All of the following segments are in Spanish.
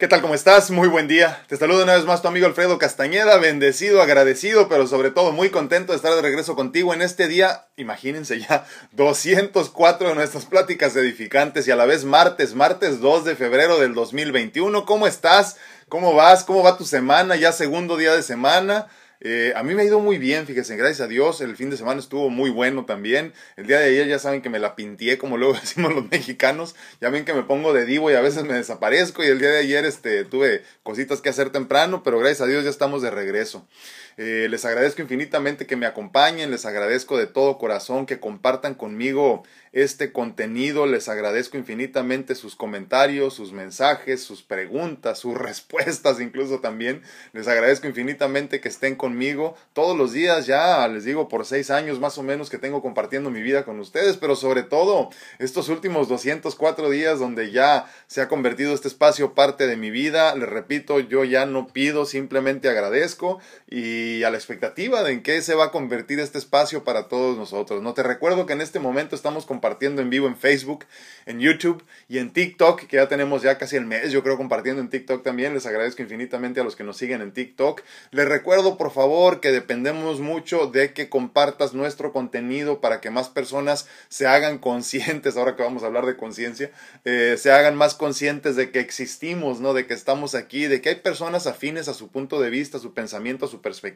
¿Qué tal? ¿Cómo estás? Muy buen día. Te saludo una vez más tu amigo Alfredo Castañeda, bendecido, agradecido, pero sobre todo muy contento de estar de regreso contigo en este día, imagínense ya, 204 de nuestras pláticas edificantes y a la vez martes, martes 2 de febrero del 2021. ¿Cómo estás? ¿Cómo vas? ¿Cómo va tu semana? Ya segundo día de semana. Eh, a mí me ha ido muy bien, fíjense, gracias a Dios. El fin de semana estuvo muy bueno también. El día de ayer ya saben que me la pinté, como luego decimos los mexicanos. Ya ven que me pongo de divo y a veces me desaparezco. Y el día de ayer este, tuve cositas que hacer temprano, pero gracias a Dios ya estamos de regreso. Eh, les agradezco infinitamente que me acompañen, les agradezco de todo corazón que compartan conmigo este contenido, les agradezco infinitamente sus comentarios, sus mensajes, sus preguntas, sus respuestas incluso también. Les agradezco infinitamente que estén conmigo todos los días, ya les digo por seis años más o menos que tengo compartiendo mi vida con ustedes, pero sobre todo estos últimos 204 días donde ya se ha convertido este espacio parte de mi vida. Les repito, yo ya no pido, simplemente agradezco y a la expectativa de en qué se va a convertir este espacio para todos nosotros. No te recuerdo que en este momento estamos compartiendo en vivo en Facebook, en YouTube y en TikTok, que ya tenemos ya casi el mes, yo creo, compartiendo en TikTok también. Les agradezco infinitamente a los que nos siguen en TikTok. Les recuerdo, por favor, que dependemos mucho de que compartas nuestro contenido para que más personas se hagan conscientes, ahora que vamos a hablar de conciencia, eh, se hagan más conscientes de que existimos, ¿no? De que estamos aquí, de que hay personas afines a su punto de vista, a su pensamiento, a su perspectiva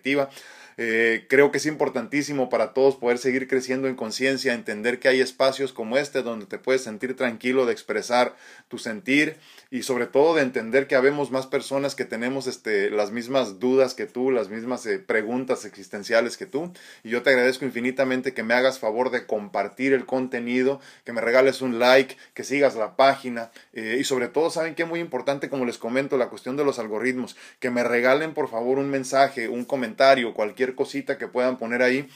eh, creo que es importantísimo para todos poder seguir creciendo en conciencia, entender que hay espacios como este donde te puedes sentir tranquilo de expresar tu sentir y sobre todo de entender que habemos más personas que tenemos este, las mismas dudas que tú, las mismas eh, preguntas existenciales que tú. Y yo te agradezco infinitamente que me hagas favor de compartir el contenido, que me regales un like, que sigas la página eh, y sobre todo, ¿saben qué? Muy importante, como les comento, la cuestión de los algoritmos, que me regalen por favor un mensaje, un comentario, cualquier cosita que puedan poner ahí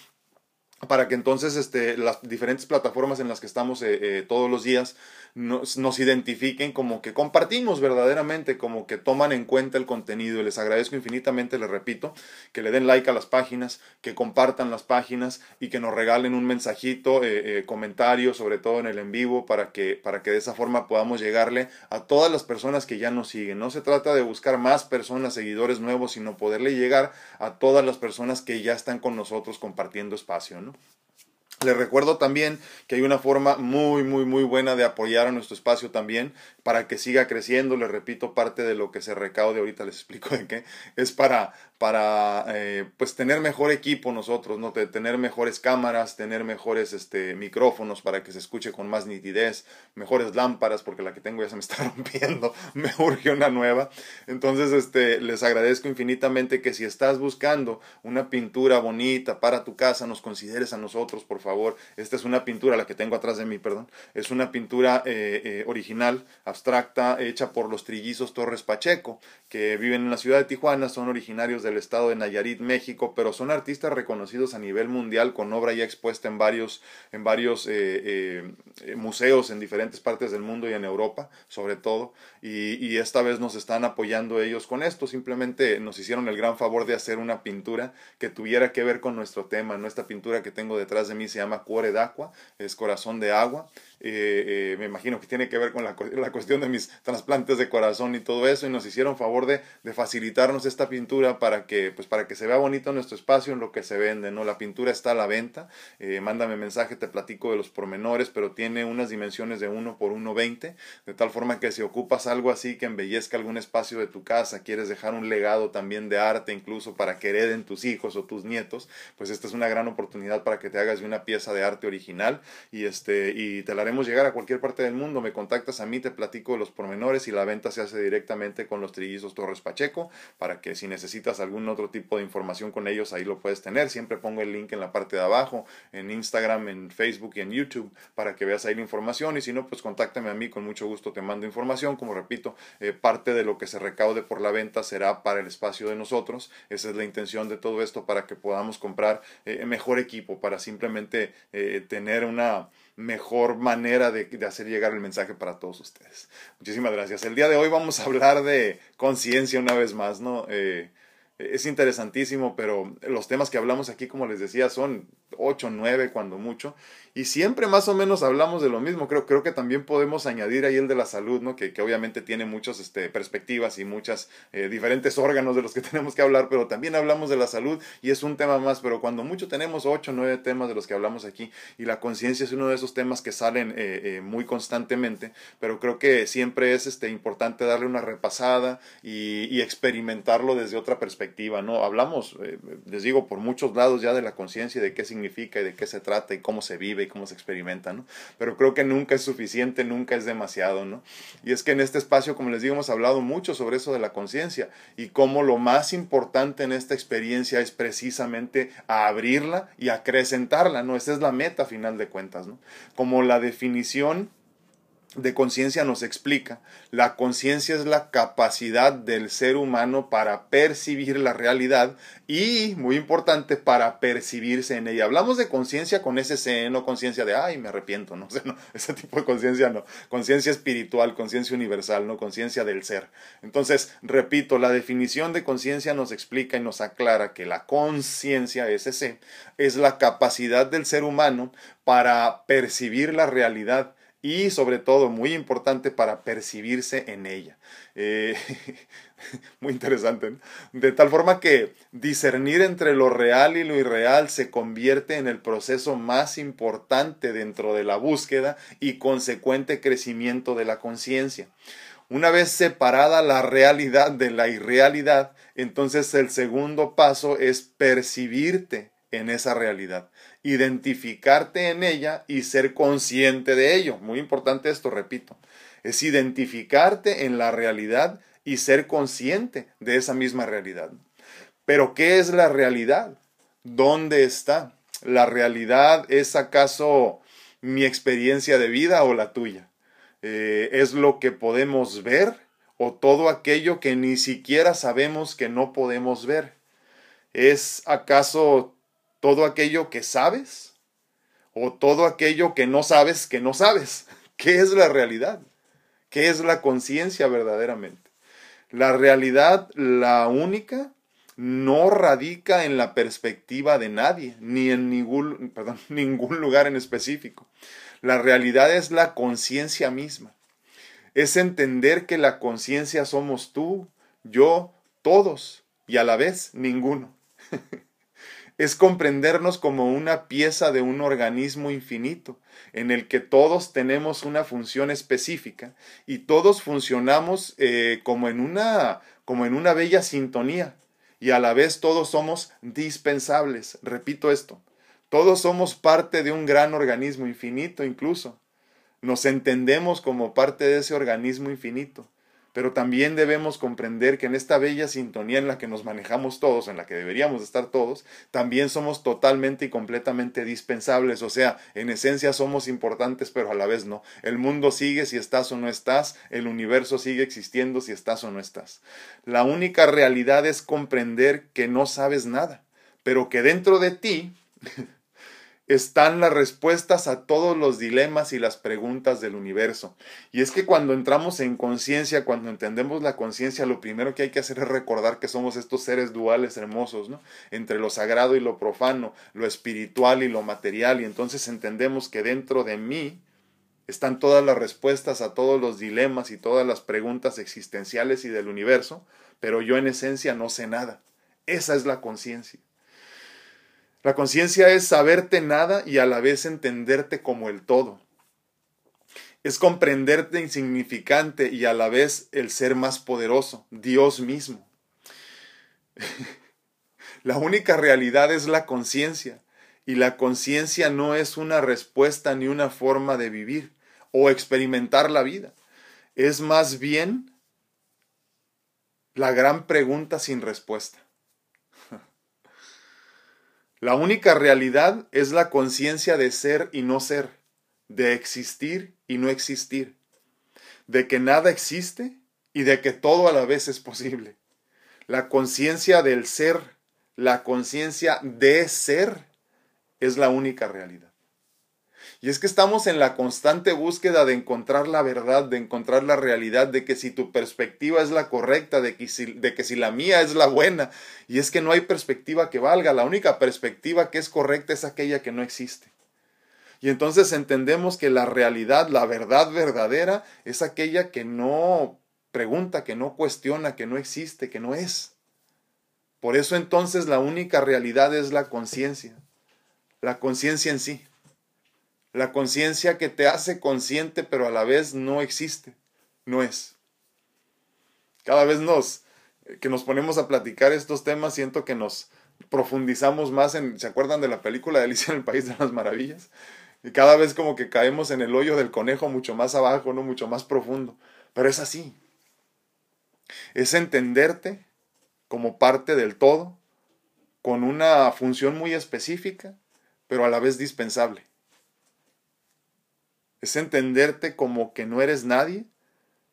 para que entonces este, las diferentes plataformas en las que estamos eh, todos los días nos, nos, identifiquen como que compartimos verdaderamente, como que toman en cuenta el contenido. Les agradezco infinitamente, les repito, que le den like a las páginas, que compartan las páginas y que nos regalen un mensajito, eh, eh, comentario, sobre todo en el en vivo, para que, para que de esa forma podamos llegarle a todas las personas que ya nos siguen. No se trata de buscar más personas, seguidores nuevos, sino poderle llegar a todas las personas que ya están con nosotros compartiendo espacio. Les recuerdo también que hay una forma muy, muy, muy buena de apoyar a nuestro espacio también para que siga creciendo. Les repito, parte de lo que se recaude, ahorita les explico de qué, es para, para eh, pues tener mejor equipo nosotros, ¿no? tener mejores cámaras, tener mejores este, micrófonos para que se escuche con más nitidez, mejores lámparas, porque la que tengo ya se me está rompiendo, me urge una nueva. Entonces, este, les agradezco infinitamente que si estás buscando una pintura bonita para tu casa, nos consideres a nosotros, por favor. Esta es una pintura, la que tengo atrás de mí, perdón. Es una pintura eh, eh, original, abstracta, hecha por los trillizos Torres Pacheco, que viven en la ciudad de Tijuana, son originarios del estado de Nayarit, México, pero son artistas reconocidos a nivel mundial, con obra ya expuesta en varios, en varios eh, museos en diferentes partes del mundo y en Europa, sobre todo. Y, y esta vez nos están apoyando ellos con esto. Simplemente nos hicieron el gran favor de hacer una pintura que tuviera que ver con nuestro tema. ¿no? Esta pintura que tengo detrás de mí se llama Cuore d'Aqua, es corazón de agua. Eh, eh, me imagino que tiene que ver con la, la, cuestión de mis trasplantes de corazón y todo eso, y nos hicieron favor de, de, facilitarnos esta pintura para que, pues, para que se vea bonito nuestro espacio en lo que se vende, ¿no? La pintura está a la venta, eh, mándame mensaje, te platico de los pormenores, pero tiene unas dimensiones de 1 por 1,20, de tal forma que si ocupas algo así que embellezca algún espacio de tu casa, quieres dejar un legado también de arte, incluso para que hereden tus hijos o tus nietos, pues esta es una gran oportunidad para que te hagas de una pieza de arte original y, este, y te la haremos llegar a cualquier parte del mundo. Me contactas a mí, te platico de los pormenores y la venta se hace directamente con los trillizos Torres Pacheco para que si necesitas algún otro tipo de información con ellos, ahí lo puedes tener. Siempre pongo el link en la parte de abajo, en Instagram, en Facebook y en YouTube para que veas ahí la información y si no, pues contáctame a mí, con mucho gusto te mando información. Como repito, eh, parte de lo que se recaude por la venta será para el espacio de nosotros. Esa es la intención de todo esto para que podamos comprar eh, mejor equipo, para simplemente eh, tener una mejor manera de, hacer llegar el mensaje para todos ustedes. Muchísimas gracias. El día de hoy vamos a hablar de conciencia una vez más, ¿no? Eh, es interesantísimo, pero los temas que hablamos aquí, como les decía, son 8, 9 cuando mucho, y siempre más o menos hablamos de lo mismo. Creo, creo que también podemos añadir ahí el de la salud, ¿no? que, que obviamente tiene muchas este, perspectivas y muchas eh, diferentes órganos de los que tenemos que hablar, pero también hablamos de la salud y es un tema más, pero cuando mucho tenemos 8, 9 temas de los que hablamos aquí, y la conciencia es uno de esos temas que salen eh, eh, muy constantemente, pero creo que siempre es este, importante darle una repasada y, y experimentarlo desde otra perspectiva ¿no? Hablamos, eh, les digo, por muchos lados ya de la conciencia de qué significa y de qué se trata y cómo se vive y cómo se experimenta, ¿no? Pero creo que nunca es suficiente, nunca es demasiado, ¿no? Y es que en este espacio, como les digo, hemos hablado mucho sobre eso de la conciencia y cómo lo más importante en esta experiencia es precisamente abrirla y acrecentarla, ¿no? Esa es la meta final de cuentas, ¿no? Como la definición de conciencia nos explica, la conciencia es la capacidad del ser humano para percibir la realidad y, muy importante, para percibirse en ella. Hablamos de conciencia con ese C, no conciencia de, ay, me arrepiento, no, no ese tipo de conciencia no, conciencia espiritual, conciencia universal, no conciencia del ser. Entonces, repito, la definición de conciencia nos explica y nos aclara que la conciencia, ese es la capacidad del ser humano para percibir la realidad y sobre todo muy importante para percibirse en ella. Eh, muy interesante. De tal forma que discernir entre lo real y lo irreal se convierte en el proceso más importante dentro de la búsqueda y consecuente crecimiento de la conciencia. Una vez separada la realidad de la irrealidad, entonces el segundo paso es percibirte en esa realidad identificarte en ella y ser consciente de ello. Muy importante esto, repito. Es identificarte en la realidad y ser consciente de esa misma realidad. Pero ¿qué es la realidad? ¿Dónde está? ¿La realidad es acaso mi experiencia de vida o la tuya? Eh, ¿Es lo que podemos ver o todo aquello que ni siquiera sabemos que no podemos ver? ¿Es acaso todo aquello que sabes o todo aquello que no sabes que no sabes. ¿Qué es la realidad? ¿Qué es la conciencia verdaderamente? La realidad, la única, no radica en la perspectiva de nadie, ni en ningún, perdón, ningún lugar en específico. La realidad es la conciencia misma. Es entender que la conciencia somos tú, yo, todos, y a la vez ninguno. es comprendernos como una pieza de un organismo infinito, en el que todos tenemos una función específica y todos funcionamos eh, como, en una, como en una bella sintonía y a la vez todos somos dispensables. Repito esto, todos somos parte de un gran organismo infinito incluso. Nos entendemos como parte de ese organismo infinito pero también debemos comprender que en esta bella sintonía en la que nos manejamos todos, en la que deberíamos estar todos, también somos totalmente y completamente dispensables, o sea, en esencia somos importantes, pero a la vez no. El mundo sigue si estás o no estás, el universo sigue existiendo si estás o no estás. La única realidad es comprender que no sabes nada, pero que dentro de ti están las respuestas a todos los dilemas y las preguntas del universo. Y es que cuando entramos en conciencia, cuando entendemos la conciencia, lo primero que hay que hacer es recordar que somos estos seres duales hermosos, ¿no? Entre lo sagrado y lo profano, lo espiritual y lo material. Y entonces entendemos que dentro de mí están todas las respuestas a todos los dilemas y todas las preguntas existenciales y del universo, pero yo en esencia no sé nada. Esa es la conciencia. La conciencia es saberte nada y a la vez entenderte como el todo. Es comprenderte insignificante y a la vez el ser más poderoso, Dios mismo. la única realidad es la conciencia y la conciencia no es una respuesta ni una forma de vivir o experimentar la vida. Es más bien la gran pregunta sin respuesta. La única realidad es la conciencia de ser y no ser, de existir y no existir, de que nada existe y de que todo a la vez es posible. La conciencia del ser, la conciencia de ser, es la única realidad. Y es que estamos en la constante búsqueda de encontrar la verdad, de encontrar la realidad, de que si tu perspectiva es la correcta, de que si, de que si la mía es la buena. Y es que no hay perspectiva que valga, la única perspectiva que es correcta es aquella que no existe. Y entonces entendemos que la realidad, la verdad verdadera, es aquella que no pregunta, que no cuestiona, que no existe, que no es. Por eso entonces la única realidad es la conciencia, la conciencia en sí. La conciencia que te hace consciente pero a la vez no existe, no es. Cada vez nos que nos ponemos a platicar estos temas siento que nos profundizamos más en, ¿se acuerdan de la película de Alicia en el País de las Maravillas? Y cada vez como que caemos en el hoyo del conejo mucho más abajo, no mucho más profundo. Pero es así. Es entenderte como parte del todo, con una función muy específica, pero a la vez dispensable. Es entenderte como que no eres nadie,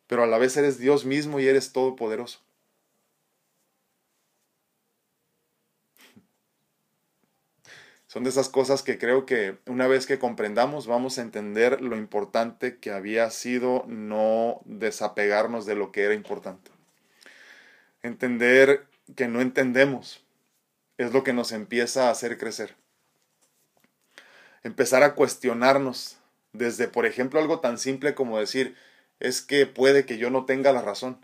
pero a la vez eres Dios mismo y eres todopoderoso. Son de esas cosas que creo que una vez que comprendamos vamos a entender lo importante que había sido no desapegarnos de lo que era importante. Entender que no entendemos es lo que nos empieza a hacer crecer. Empezar a cuestionarnos desde, por ejemplo, algo tan simple como decir, es que puede que yo no tenga la razón.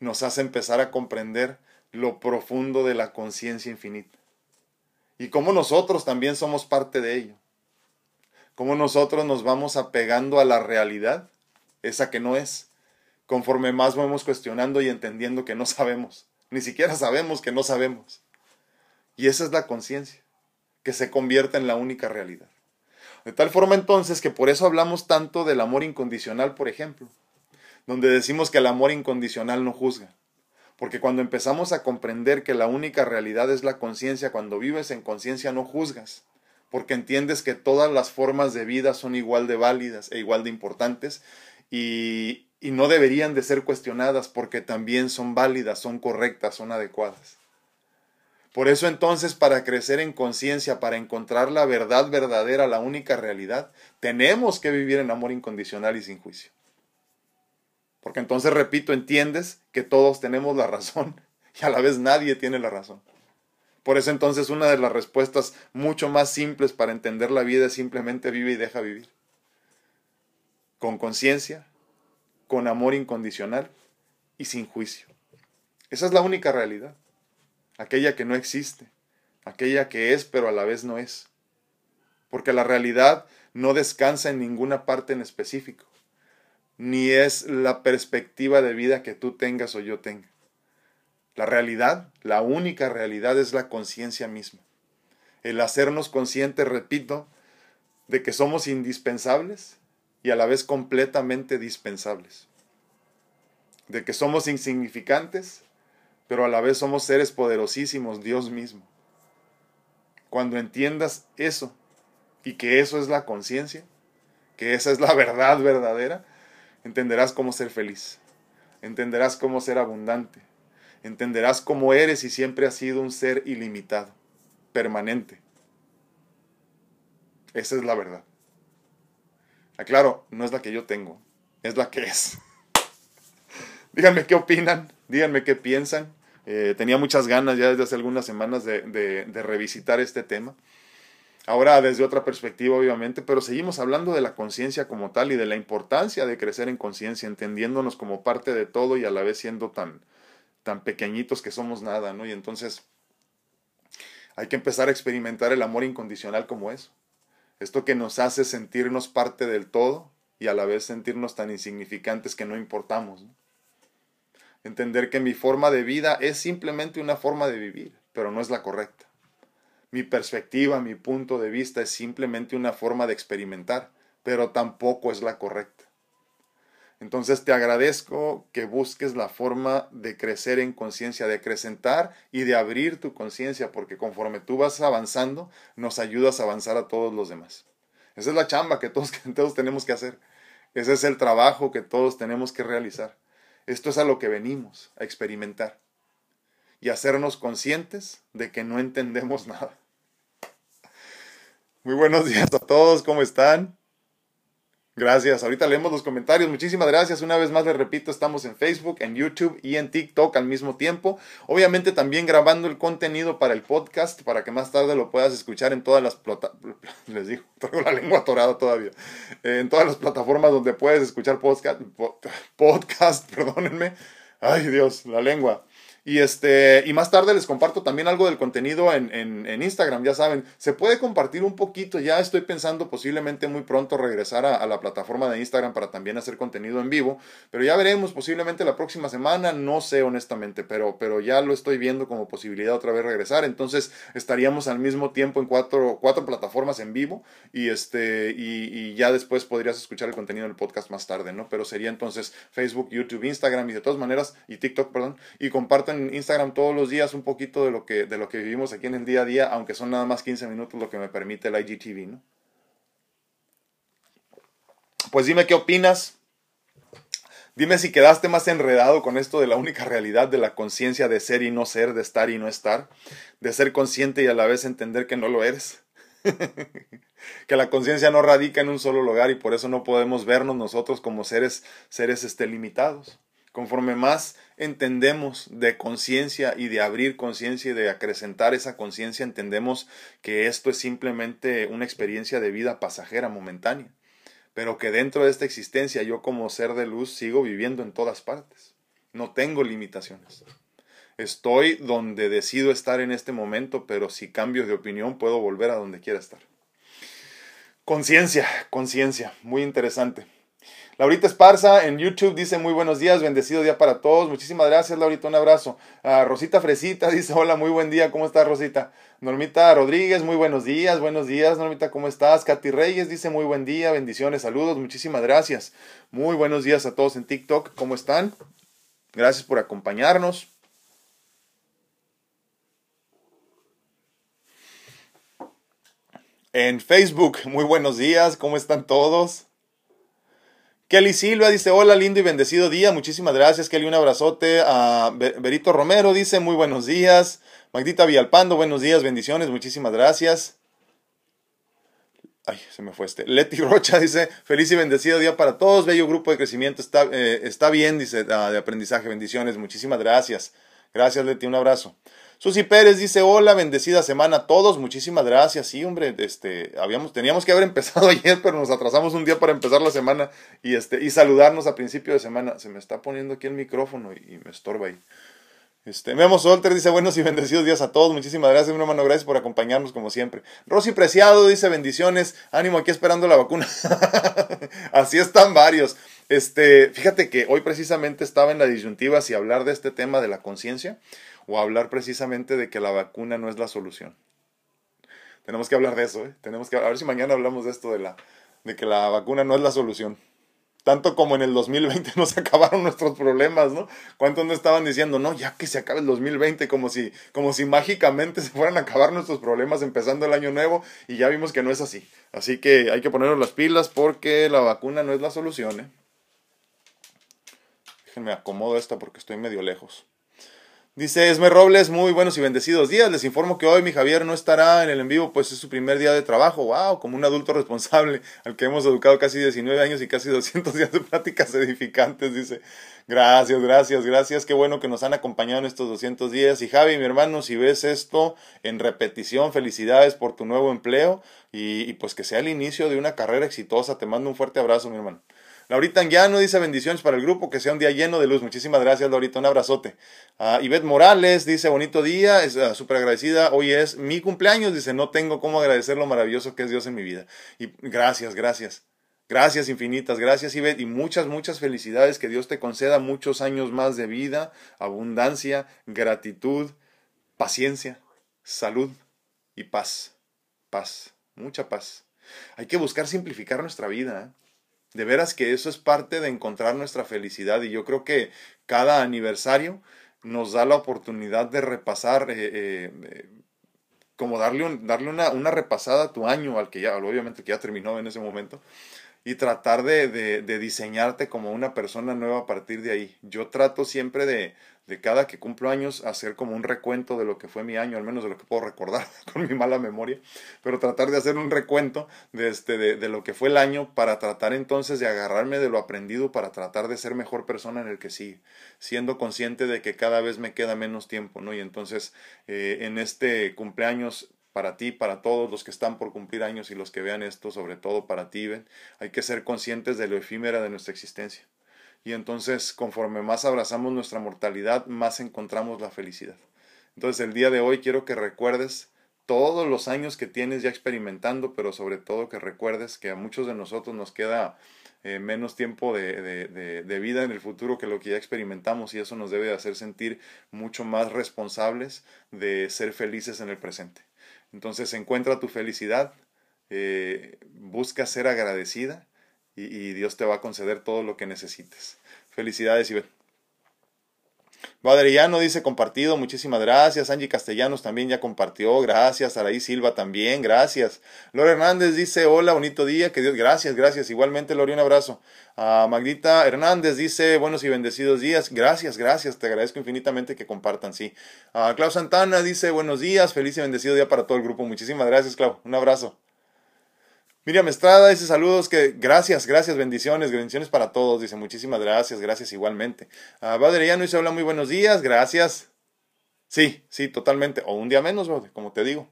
Nos hace empezar a comprender lo profundo de la conciencia infinita. Y cómo nosotros también somos parte de ello. Cómo nosotros nos vamos apegando a la realidad, esa que no es, conforme más vamos cuestionando y entendiendo que no sabemos. Ni siquiera sabemos que no sabemos. Y esa es la conciencia, que se convierte en la única realidad. De tal forma entonces que por eso hablamos tanto del amor incondicional, por ejemplo, donde decimos que el amor incondicional no juzga. Porque cuando empezamos a comprender que la única realidad es la conciencia, cuando vives en conciencia no juzgas, porque entiendes que todas las formas de vida son igual de válidas e igual de importantes y, y no deberían de ser cuestionadas porque también son válidas, son correctas, son adecuadas. Por eso entonces para crecer en conciencia, para encontrar la verdad verdadera, la única realidad, tenemos que vivir en amor incondicional y sin juicio. Porque entonces, repito, entiendes que todos tenemos la razón y a la vez nadie tiene la razón. Por eso entonces una de las respuestas mucho más simples para entender la vida es simplemente vive y deja vivir. Con conciencia, con amor incondicional y sin juicio. Esa es la única realidad aquella que no existe, aquella que es pero a la vez no es. Porque la realidad no descansa en ninguna parte en específico, ni es la perspectiva de vida que tú tengas o yo tenga. La realidad, la única realidad es la conciencia misma. El hacernos conscientes, repito, de que somos indispensables y a la vez completamente dispensables. De que somos insignificantes pero a la vez somos seres poderosísimos, Dios mismo. Cuando entiendas eso y que eso es la conciencia, que esa es la verdad verdadera, entenderás cómo ser feliz, entenderás cómo ser abundante, entenderás cómo eres y siempre has sido un ser ilimitado, permanente. Esa es la verdad. Aclaro, no es la que yo tengo, es la que es. Díganme qué opinan, díganme qué piensan. Eh, tenía muchas ganas ya desde hace algunas semanas de, de revisitar este tema. Ahora desde otra perspectiva, obviamente, pero seguimos hablando de la conciencia como tal y de la importancia de crecer en conciencia, entendiéndonos como parte de todo y a la vez siendo tan, tan pequeñitos que somos nada, ¿no? Y entonces hay que empezar a experimentar el amor incondicional como eso. Esto que nos hace sentirnos parte del todo y a la vez sentirnos tan insignificantes que no importamos. ¿no? Entender que mi forma de vida es simplemente una forma de vivir, pero no es la correcta. Mi perspectiva, mi punto de vista es simplemente una forma de experimentar, pero tampoco es la correcta. Entonces te agradezco que busques la forma de crecer en conciencia, de acrecentar y de abrir tu conciencia, porque conforme tú vas avanzando, nos ayudas a avanzar a todos los demás. Esa es la chamba que todos, que todos tenemos que hacer. Ese es el trabajo que todos tenemos que realizar. Esto es a lo que venimos, a experimentar y hacernos conscientes de que no entendemos nada. Muy buenos días a todos, ¿cómo están? Gracias. Ahorita leemos los comentarios. Muchísimas gracias. Una vez más les repito, estamos en Facebook, en YouTube y en TikTok al mismo tiempo. Obviamente también grabando el contenido para el podcast para que más tarde lo puedas escuchar en todas las plataformas. Les digo, traigo la lengua atorada todavía. Eh, en todas las plataformas donde puedes escuchar podcast, podcast, perdónenme. Ay Dios, la lengua. Y, este, y más tarde les comparto también algo del contenido en, en, Instagram, ya saben, se puede compartir un poquito, ya estoy pensando posiblemente muy pronto regresar a, la plataforma de Instagram para también hacer contenido en vivo, pero ya veremos posiblemente la próxima semana, no sé honestamente, pero, pero ya lo estoy viendo como posibilidad otra vez regresar, entonces estaríamos al mismo tiempo en cuatro, cuatro plataformas en vivo y, este, y, y ya después podrías escuchar el contenido del podcast más tarde, ¿no? Pero sería entonces Facebook, YouTube, Instagram y de todas maneras, y TikTok, perdón, y en Instagram todos los días un poquito de lo que, de lo que vivimos aquí en el día a día, aunque son nada más 15 minutos lo que me permite el IGTV, ¿no? Pues dime qué opinas. Dime si quedaste más enredado con esto de la única realidad de la conciencia de ser y no ser, de estar y no estar, de ser consciente y a la vez entender que no lo eres. que la conciencia no radica en un solo lugar y por eso no podemos vernos nosotros como seres, seres este, limitados. Conforme más entendemos de conciencia y de abrir conciencia y de acrecentar esa conciencia, entendemos que esto es simplemente una experiencia de vida pasajera, momentánea, pero que dentro de esta existencia yo como ser de luz sigo viviendo en todas partes. No tengo limitaciones. Estoy donde decido estar en este momento, pero si cambio de opinión puedo volver a donde quiera estar. Conciencia, conciencia, muy interesante. Laurita Esparza en YouTube dice muy buenos días, bendecido día para todos. Muchísimas gracias, Laurita, un abrazo. Ah, Rosita Fresita dice hola, muy buen día, ¿cómo estás, Rosita? Normita Rodríguez, muy buenos días, buenos días, Normita, ¿cómo estás? Katy Reyes dice muy buen día, bendiciones, saludos, muchísimas gracias. Muy buenos días a todos en TikTok, ¿cómo están? Gracias por acompañarnos. En Facebook, muy buenos días, ¿cómo están todos? Kelly Silva dice, hola, lindo y bendecido día. Muchísimas gracias, Kelly. Un abrazote. A Berito Romero dice, muy buenos días. Magdita Villalpando, buenos días, bendiciones. Muchísimas gracias. Ay, se me fue este. Leti Rocha dice, feliz y bendecido día para todos. Bello grupo de crecimiento. Está, eh, está bien, dice, ah, de aprendizaje. Bendiciones. Muchísimas gracias. Gracias, Leti. Un abrazo. Susi Pérez dice, hola, bendecida semana a todos, muchísimas gracias. Sí, hombre, este, habíamos, teníamos que haber empezado ayer, pero nos atrasamos un día para empezar la semana y, este, y saludarnos a principio de semana. Se me está poniendo aquí el micrófono y, me estorba ahí. Este, Memo Solter dice buenos y bendecidos días a todos. Muchísimas gracias, mi hermano. Gracias por acompañarnos como siempre. Rosy Preciado dice bendiciones. Ánimo aquí esperando la vacuna. Así están varios. Este, fíjate que hoy precisamente estaba en la disyuntiva si hablar de este tema de la conciencia o hablar precisamente de que la vacuna no es la solución. Tenemos que hablar de eso, ¿eh? Tenemos que a ver si mañana hablamos de esto de la de que la vacuna no es la solución. Tanto como en el 2020 nos acabaron nuestros problemas, ¿no? ¿Cuántos no estaban diciendo, no, ya que se acabe el 2020, como si, como si mágicamente se fueran a acabar nuestros problemas empezando el año nuevo, y ya vimos que no es así. Así que hay que ponernos las pilas porque la vacuna no es la solución, ¿eh? Déjenme acomodo esta porque estoy medio lejos. Dice Esme Robles, muy buenos y bendecidos días. Les informo que hoy mi Javier no estará en el en vivo, pues es su primer día de trabajo. ¡Wow! Como un adulto responsable al que hemos educado casi 19 años y casi 200 días de pláticas edificantes. Dice, gracias, gracias, gracias. Qué bueno que nos han acompañado en estos 200 días. Y Javi, mi hermano, si ves esto en repetición, felicidades por tu nuevo empleo y, y pues que sea el inicio de una carrera exitosa. Te mando un fuerte abrazo, mi hermano. Laurita Anguiano dice bendiciones para el grupo, que sea un día lleno de luz. Muchísimas gracias, Laurita, un abrazote. Uh, Ivette Morales dice bonito día, es uh, súper agradecida. Hoy es mi cumpleaños, dice no tengo cómo agradecer lo maravilloso que es Dios en mi vida. Y gracias, gracias. Gracias infinitas, gracias Ivette y muchas, muchas felicidades. Que Dios te conceda muchos años más de vida, abundancia, gratitud, paciencia, salud y paz. Paz, mucha paz. Hay que buscar simplificar nuestra vida. ¿eh? De veras que eso es parte de encontrar nuestra felicidad y yo creo que cada aniversario nos da la oportunidad de repasar, eh, eh, eh, como darle, darle una, una, repasada a tu año, al que ya, obviamente que ya terminó en ese momento, y tratar de, de, diseñarte como una persona nueva a partir de ahí. Yo trato siempre de, de cada que cumplo años hacer como un recuento de lo que fue mi año, al menos de lo que puedo recordar con mi mala memoria, pero tratar de hacer un recuento de, este, de, de, lo que fue el año para tratar entonces de agarrarme de lo aprendido para tratar de ser mejor persona en el que sigue, siendo consciente de que cada vez me queda menos tiempo, ¿no? Y entonces eh, en este cumpleaños para ti, para todos los que están por cumplir años y los que vean esto, sobre todo para ti, hay que ser conscientes de lo efímera de nuestra existencia. Y entonces, conforme más abrazamos nuestra mortalidad, más encontramos la felicidad. Entonces, el día de hoy quiero que recuerdes todos los años que tienes ya experimentando, pero sobre todo que recuerdes que a muchos de nosotros nos queda eh, menos tiempo de, de, de, vida en el futuro que lo que ya experimentamos y eso nos debe hacer sentir mucho más responsables de ser felices en el presente. Entonces encuentra tu felicidad, eh, busca ser agradecida y, Dios te va a conceder todo lo que necesites. Felicidades, Ivette. Badrellano dice compartido, muchísimas gracias. Angie Castellanos también ya compartió, gracias. Araí Silva también, gracias. Lore Hernández dice hola, bonito día, que Dios, gracias, gracias. Igualmente, Lore, un abrazo. Uh, Magdita Hernández dice buenos y bendecidos días, gracias, gracias, te agradezco infinitamente que compartan, sí. Uh, Clau Santana dice buenos días, feliz y bendecido día para todo el grupo. Muchísimas gracias, Clau, un abrazo. Miriam Estrada dice saludos, que gracias, gracias, bendiciones, bendiciones para todos. Dice muchísimas gracias, gracias igualmente. Uh, Baderiano dice hola, muy buenos días, gracias. Sí, sí, totalmente. O un día menos, como te digo.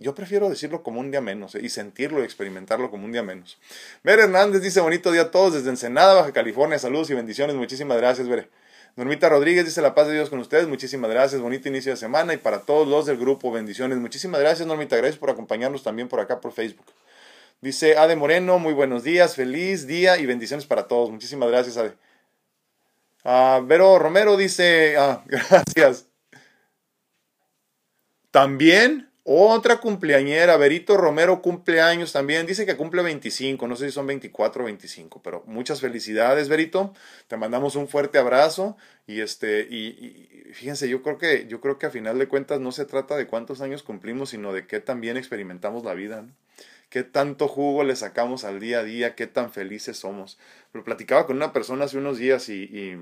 yo prefiero decirlo como un día menos eh, y sentirlo y experimentarlo como un día menos. Ver Hernández dice bonito día a todos desde Ensenada, Baja California. Saludos y bendiciones. Muchísimas gracias, Bere. Normita Rodríguez dice la paz de Dios con ustedes. Muchísimas gracias. Bonito inicio de semana. Y para todos los del grupo, bendiciones. Muchísimas gracias, Normita. Gracias por acompañarnos también por acá por Facebook. Dice Ade Moreno, muy buenos días, feliz día y bendiciones para todos. Muchísimas gracias, Ade. Ah, Vero Romero dice, ah, gracias. También otra cumpleañera, Berito Romero cumpleaños también, dice que cumple 25, no sé si son 24 o 25, pero muchas felicidades, Berito. Te mandamos un fuerte abrazo y este y, fíjense, yo creo que yo creo que a final de cuentas no se trata de cuántos años cumplimos, sino de qué también experimentamos la vida, qué tanto jugo le sacamos al día a día, qué tan felices somos. Lo platicaba con una persona hace unos días y, y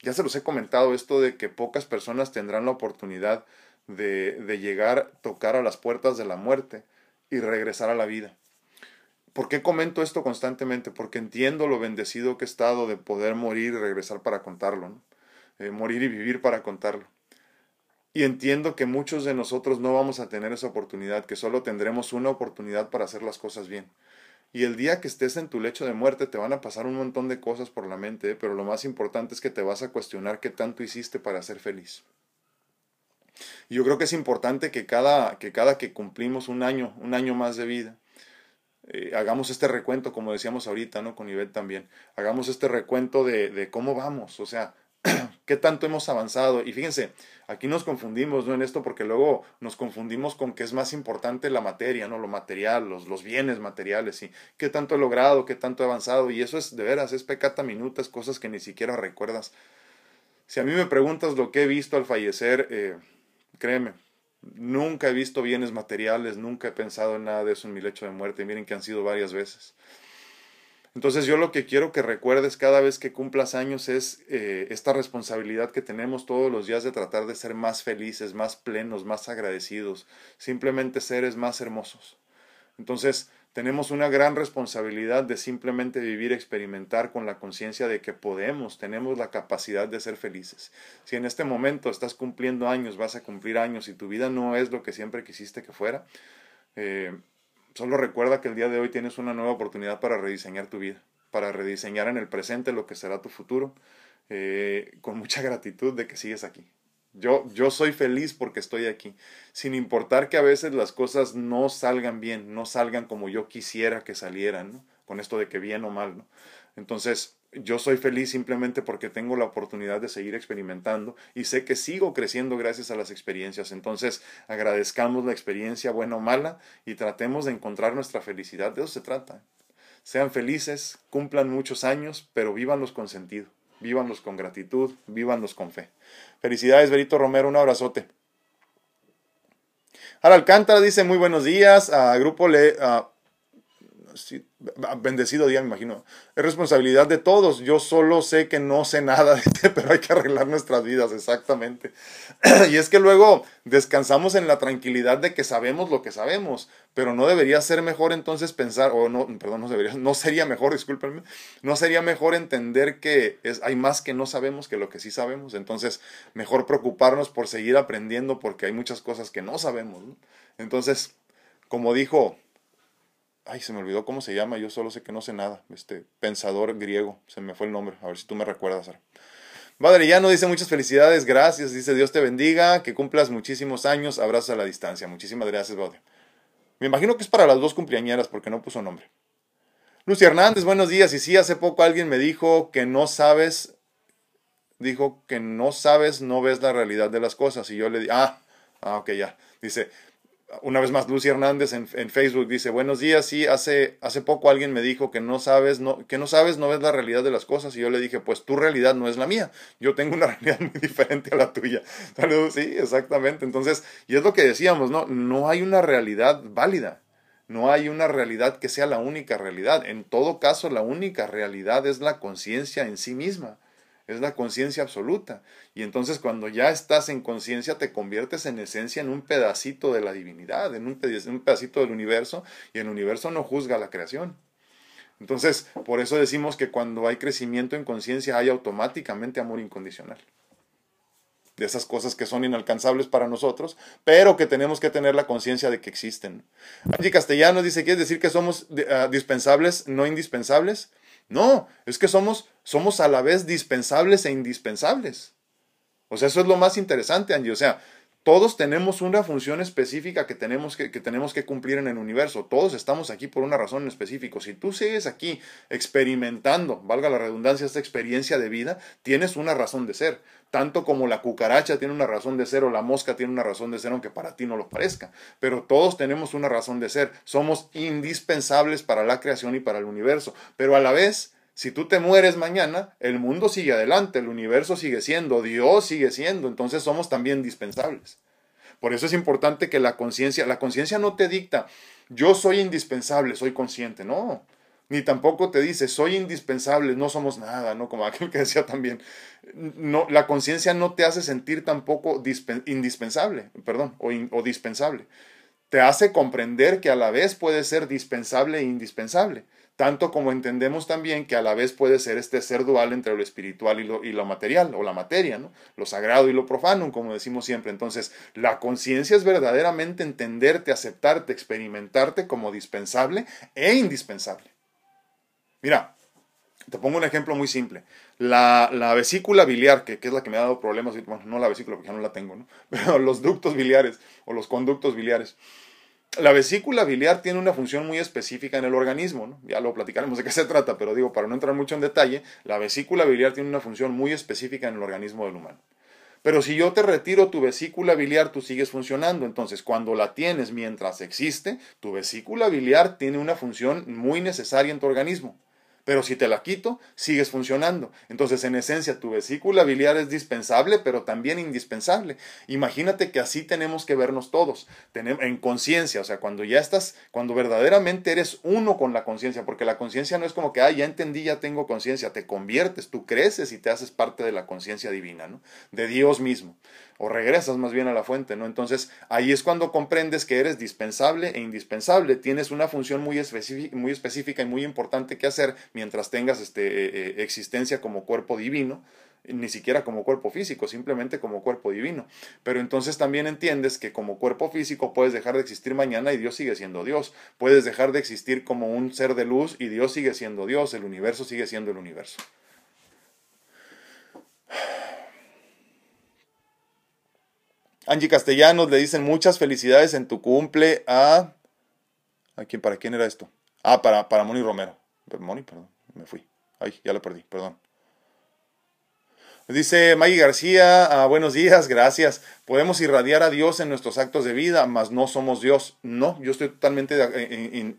ya se los he comentado esto de que pocas personas tendrán la oportunidad de, de llegar, tocar a las puertas de la muerte y regresar a la vida. ¿Por qué comento esto constantemente? Porque entiendo lo bendecido que he estado de poder morir y regresar para contarlo, eh, morir y vivir para contarlo. Y entiendo que muchos de nosotros no vamos a tener esa oportunidad, que solo tendremos una oportunidad para hacer las cosas bien. Y el día que estés en tu lecho de muerte te van a pasar un montón de cosas por la mente, pero lo más importante es que te vas a cuestionar qué tanto hiciste para ser feliz. Yo creo que es importante que cada que, cada que cumplimos un año, un año más de vida, eh, hagamos este recuento, como decíamos ahorita, ¿no? Con Ivette también, hagamos este recuento de, cómo vamos, o sea, qué tanto hemos avanzado. Y fíjense, aquí nos confundimos, ¿no? En esto, porque luego nos confundimos con que es más importante la materia, ¿no? Lo material, los, los bienes materiales, y qué tanto he logrado, qué tanto he avanzado, y eso es de veras, es pecata minuta, es cosas que ni siquiera recuerdas. Si a mí me preguntas lo que he visto al fallecer, eh, Créeme, nunca he visto bienes materiales, nunca he pensado en nada de eso en mi lecho de muerte. Miren que han sido varias veces. Entonces yo lo que quiero que recuerdes cada vez que cumplas años es eh, esta responsabilidad que tenemos todos los días de tratar de ser más felices, más plenos, más agradecidos, simplemente seres más hermosos. Entonces, tenemos una gran responsabilidad de simplemente vivir, experimentar con la conciencia de que podemos, tenemos la capacidad de ser felices. Si en este momento estás cumpliendo años, vas a cumplir años y tu vida no es lo que siempre quisiste que fuera, eh, solo recuerda que el día de hoy tienes una nueva oportunidad para rediseñar tu vida, para rediseñar en el presente lo que será tu futuro, eh, con mucha gratitud de que sigues aquí. Yo, yo soy feliz porque estoy aquí, sin importar que a veces las cosas no salgan bien, no salgan como yo quisiera que salieran, ¿no? con esto de que bien o mal. ¿no? Entonces, yo soy feliz simplemente porque tengo la oportunidad de seguir experimentando y sé que sigo creciendo gracias a las experiencias. Entonces, agradezcamos la experiencia buena o mala y tratemos de encontrar nuestra felicidad. De eso se trata. Sean felices, cumplan muchos años, pero vívanlos con sentido vívanlos con gratitud, vívanlos con fe. Felicidades, Berito Romero, un abrazote. Ahora Alcántara dice muy buenos días, a Grupo Le, bendecido día, me imagino. Es responsabilidad de todos. Yo solo sé que no sé nada, pero hay que arreglar nuestras vidas, exactamente. y es que luego descansamos en la tranquilidad de que sabemos lo que sabemos, pero no debería ser mejor entonces pensar, o no, perdón, no debería, no sería mejor, discúlpenme, no sería mejor entender que es, hay más que no sabemos que lo que sí sabemos. Entonces, mejor preocuparnos por seguir aprendiendo porque hay muchas cosas que no sabemos. Entonces, como dijo Ay, se me olvidó cómo se llama, yo solo sé que no sé nada. Este pensador griego, se me fue el nombre, a ver si tú me recuerdas. Padre no dice muchas felicidades, gracias, dice Dios te bendiga, que cumplas muchísimos años, abrazos a la distancia. Muchísimas gracias, Padre. Me imagino que es para las dos cumpleañeras porque no puso nombre. Lucy Hernández, buenos días. Y sí, hace poco alguien me dijo que no sabes, dijo que no sabes, no ves la realidad de las cosas. Y yo le dije, ah, ah, ok, ya. Dice, una vez más, Lucy Hernández en, Facebook dice, buenos días, sí, hace, hace poco alguien me dijo que no sabes, no, que no sabes, no ves la realidad de las cosas, y yo le dije, pues tu realidad no es la mía, yo tengo una realidad muy diferente a la tuya. Saludos, sí, exactamente. Entonces, y es lo que decíamos, ¿no? No hay una realidad válida, no hay una realidad que sea la única realidad. En todo caso, la única realidad es la conciencia en sí misma es la conciencia absoluta. Y entonces cuando ya estás en conciencia te conviertes en esencia en un pedacito de la divinidad, en un, pedacito del universo, y el universo no juzga la creación. Entonces, por eso decimos que cuando hay crecimiento en conciencia hay automáticamente amor incondicional. De esas cosas que son inalcanzables para nosotros, pero que tenemos que tener la conciencia de que existen. Angie Castellano dice, ¿quieres decir que somos ah, dispensables, no indispensables? No, es que somos, somos a la vez dispensables e indispensables. O sea, eso es lo más interesante, Angie. O sea, todos tenemos una función específica que tenemos que, tenemos que cumplir en el universo. Todos estamos aquí por una razón en específico. Si tú sigues aquí experimentando, valga la redundancia, esta experiencia de vida, tienes una razón de ser. Tanto como la cucaracha tiene una razón de ser o la mosca tiene una razón de ser, aunque para ti no lo parezca. Pero todos tenemos una razón de ser. Somos indispensables para la creación y para el universo. Pero a la vez si tú te mueres mañana, el mundo sigue adelante, el universo sigue siendo, Dios sigue siendo, entonces somos también dispensables. Por eso es importante que la conciencia, la conciencia no te dicta, yo soy indispensable, soy consciente, no. Ni tampoco te dice, soy indispensable, no somos nada, ¿no? Como aquel que decía también. No, la conciencia no te hace sentir tampoco indispensable, perdón, o, o dispensable. Te hace comprender que a la vez puede ser dispensable e indispensable tanto como entendemos también que a la vez puede ser este ser dual entre lo espiritual y lo, y lo material, o la materia, ¿no? lo sagrado y lo profano, como decimos siempre. Entonces, la conciencia es verdaderamente entenderte, aceptarte, experimentarte como dispensable e indispensable. Mira, te pongo un ejemplo muy simple. La, la vesícula biliar, que, que, es la que me ha dado problemas, bueno, no la vesícula porque ya no la tengo, ¿no? pero los ductos biliares o los conductos biliares la vesícula biliar tiene una función muy específica en el organismo, ¿no? ya lo platicaremos de qué se trata, pero digo, para no entrar mucho en detalle, la vesícula biliar tiene una función muy específica en el organismo del humano. Pero si yo te retiro tu vesícula biliar, tú sigues funcionando. Entonces, cuando la tienes mientras existe, tu vesícula biliar tiene una función muy necesaria en tu organismo. Pero si te la quito, sigues funcionando. Entonces, en esencia, tu vesícula biliar es dispensable, pero también indispensable. Imagínate que así tenemos que vernos todos, en conciencia, o sea, cuando ya estás, cuando verdaderamente eres uno con la conciencia, porque la conciencia no es como que, ah, ya entendí, ya tengo conciencia, te conviertes, tú creces y te haces parte de la conciencia divina, ¿no? De Dios mismo o regresas más bien a la fuente, ¿no? Entonces ahí es cuando comprendes que eres dispensable e indispensable, tienes una función muy, específica, muy específica y muy importante que hacer mientras tengas este, eh, eh, existencia como cuerpo divino, ni siquiera como cuerpo físico, simplemente como cuerpo divino. Pero entonces también entiendes que como cuerpo físico puedes dejar de existir mañana y Dios sigue siendo Dios. Puedes dejar de existir como un ser de luz y Dios sigue siendo Dios, el universo sigue siendo el universo. Angie Castellanos le dicen muchas felicidades en tu cumple a... ¿A quién? ¿Para quién era esto? Ah, para, para Moni Romero. Moni, perdón, me fui. Ay, ya la perdí, perdón. Dice Maggie García, ah, buenos días, gracias. Podemos irradiar a Dios en nuestros actos de vida, mas no somos Dios. No, yo estoy totalmente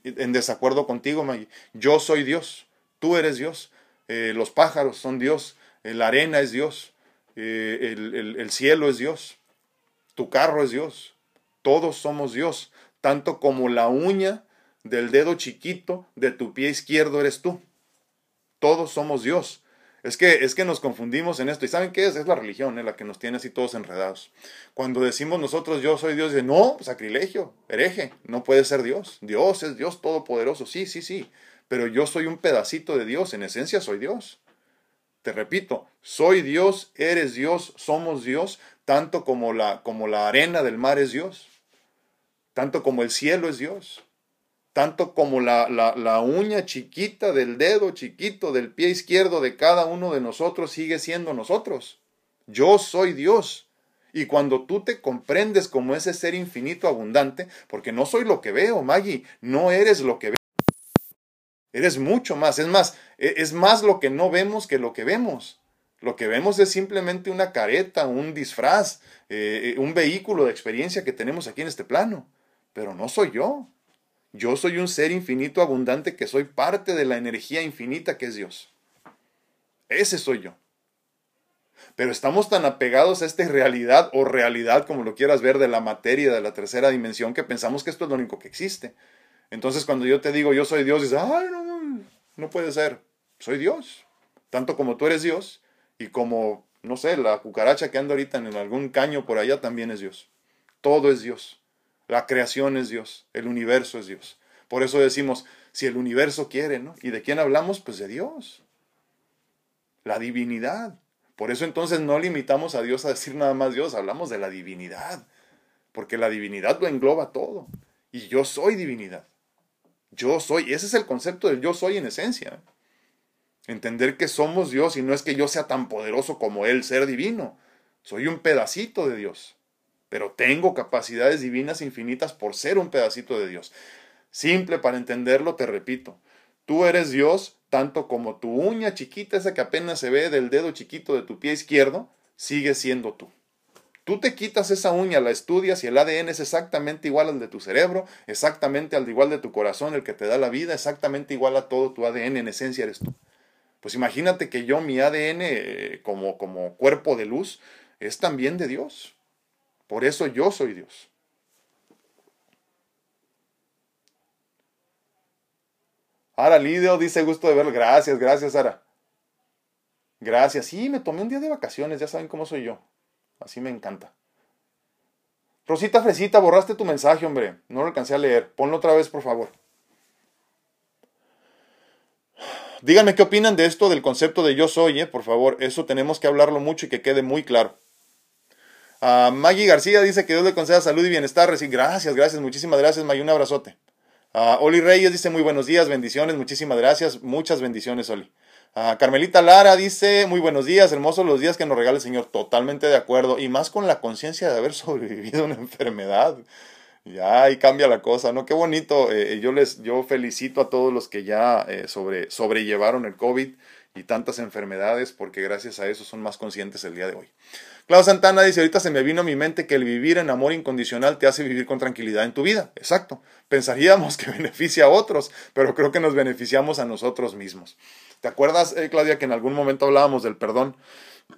en, desacuerdo contigo, Maggie. Yo soy Dios, tú eres Dios. Eh, los pájaros son Dios, eh, la arena es Dios, eh, el cielo es Dios. Tu carro es Dios. Todos somos Dios. Tanto como la uña del dedo chiquito de tu pie izquierdo eres tú. Todos somos Dios. Es que, es que nos confundimos en esto. ¿Y saben qué es? Es la religión, ¿eh? la que nos tiene así todos enredados. Cuando decimos nosotros yo soy Dios, de no, sacrilegio, hereje, no puede ser Dios. Dios es Dios todopoderoso, sí, sí, sí. Pero yo soy un pedacito de Dios, en esencia soy Dios. Te repito, soy Dios, eres Dios, somos Dios, tanto como la, como la arena del mar es Dios, tanto como el cielo es Dios tanto como la, la, uña chiquita del dedo chiquito del pie izquierdo de cada uno de nosotros sigue siendo nosotros. Yo soy Dios. Y cuando tú te comprendes como ese ser infinito abundante, porque no soy lo que veo, Maggie, no eres lo que veo. Eres mucho más, es más, e, es más lo que no vemos que lo que vemos. Lo que vemos es simplemente una careta, un disfraz, eh, un vehículo de experiencia que tenemos aquí en este plano. Pero no soy yo. Yo soy un ser infinito abundante que soy parte de la energía infinita que es Dios. Ese soy yo. Pero estamos tan apegados a esta realidad o realidad, como lo quieras ver, de la materia, de la tercera dimensión, que pensamos que esto es lo único que existe. Entonces cuando yo te digo yo soy Dios, dices, ay, no, no puede ser. Soy Dios. Tanto como tú eres Dios y como, no sé, la cucaracha que anda ahorita en algún caño por allá también es Dios. Todo es Dios. La creación es Dios, el universo es Dios. Por eso decimos, si el universo quiere, ¿no? ¿Y de quién hablamos? Pues de Dios. La divinidad. Por eso entonces no limitamos a Dios a decir nada más Dios, hablamos de la divinidad. Porque la divinidad lo engloba todo. Y yo soy divinidad. Yo soy. Ese es el concepto del yo soy en esencia. Entender que somos Dios y no es que yo sea tan poderoso como Él, ser divino. Soy un pedacito de Dios pero tengo capacidades divinas infinitas por ser un pedacito de Dios. Simple para entenderlo, te repito, tú eres Dios tanto como tu uña chiquita, esa que apenas se ve del dedo chiquito de tu pie izquierdo, sigue siendo tú. Tú te quitas esa uña, la estudias y el ADN es exactamente igual al de tu cerebro, exactamente al igual de tu corazón, el que te da la vida, exactamente igual a todo tu ADN, en esencia eres tú. Pues imagínate que yo, mi ADN eh, como, como cuerpo de luz, es también de Dios. Por eso yo soy Dios. Ara Lidio dice gusto de verlo. Gracias, gracias, Sara. Gracias. Sí, me tomé un día de vacaciones, ya saben cómo soy yo. Así me encanta. Rosita Fresita, borraste tu mensaje, hombre. No lo alcancé a leer. Ponlo otra vez, por favor. Díganme qué opinan de esto del concepto de yo soy, eh, por favor. Eso tenemos que hablarlo mucho y que quede muy claro. Maggie García dice que Dios le conceda salud y bienestar. Gracias, gracias, muchísimas gracias, Maggie. Un abrazote. Oli Reyes dice muy buenos días, bendiciones, muchísimas gracias, muchas bendiciones, Oli. Carmelita Lara dice muy buenos días, hermosos los días que nos regala el Señor. Totalmente de acuerdo. Y más con la conciencia de haber sobrevivido a una enfermedad. Ya ahí cambia la cosa, ¿no? Qué bonito. Eh, yo les, yo felicito a todos los que ya eh, sobre, sobrellevaron el COVID y tantas enfermedades, porque gracias a eso son más conscientes el día de hoy. Claudio Santana dice, ahorita se me vino a mi mente que el vivir en amor incondicional te hace vivir con tranquilidad en tu vida. Exacto. Pensaríamos que beneficia a otros, pero creo que nos beneficiamos a nosotros mismos. ¿Te acuerdas, eh, Claudia, que en algún momento hablábamos del perdón?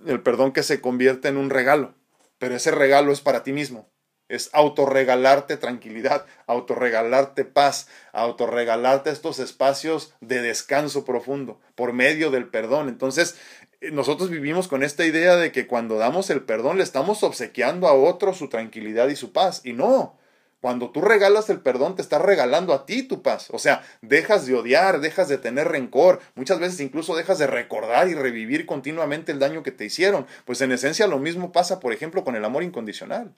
El perdón que se convierte en un regalo, pero ese regalo es para ti mismo. Es autorregalarte tranquilidad, autorregalarte paz, autorregalarte estos espacios de descanso profundo por medio del perdón. Entonces, eh, nosotros vivimos con esta idea de que cuando damos el perdón le estamos obsequiando a otro su tranquilidad y su paz. Y no, cuando tú regalas el perdón te estás regalando a ti tu paz. O sea, dejas de odiar, dejas de tener rencor, muchas veces incluso dejas de recordar y revivir continuamente el daño que te hicieron. Pues en esencia lo mismo pasa, por ejemplo, con el amor incondicional.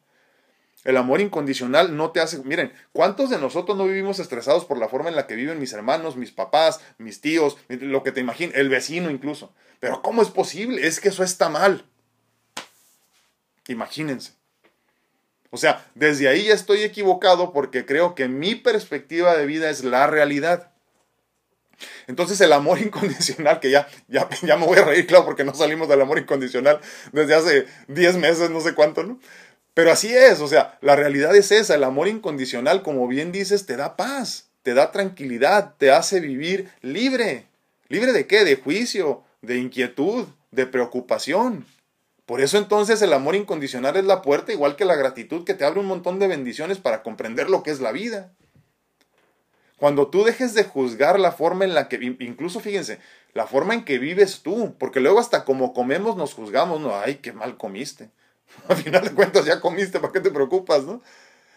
El amor incondicional no te hace... Miren, ¿cuántos de nosotros no vivimos estresados por la forma en la que viven mis hermanos, mis papás, mis tíos, lo que te imagines, el vecino incluso? Pero ¿cómo es posible? Es que eso está mal. Imagínense. O sea, desde ahí ya estoy equivocado porque creo que mi perspectiva de vida es la realidad. Entonces el amor incondicional, que ya, ya, ya me voy a reír, claro, porque no salimos del amor incondicional desde hace 10 meses, no sé cuánto, ¿no? Pero así es, o sea, la realidad es esa, el amor incondicional, como bien dices, te da paz, te da tranquilidad, te hace vivir libre. ¿Libre de qué? De juicio, de inquietud, de preocupación. Por eso entonces el amor incondicional es la puerta, igual que la gratitud que te abre un montón de bendiciones para comprender lo que es la vida. Cuando tú dejes de juzgar la forma en la que, incluso fíjense, la forma en que vives tú, porque luego hasta como comemos nos juzgamos, no, ay, qué mal comiste. Al final de cuentas ya comiste, ¿para qué te preocupas, no?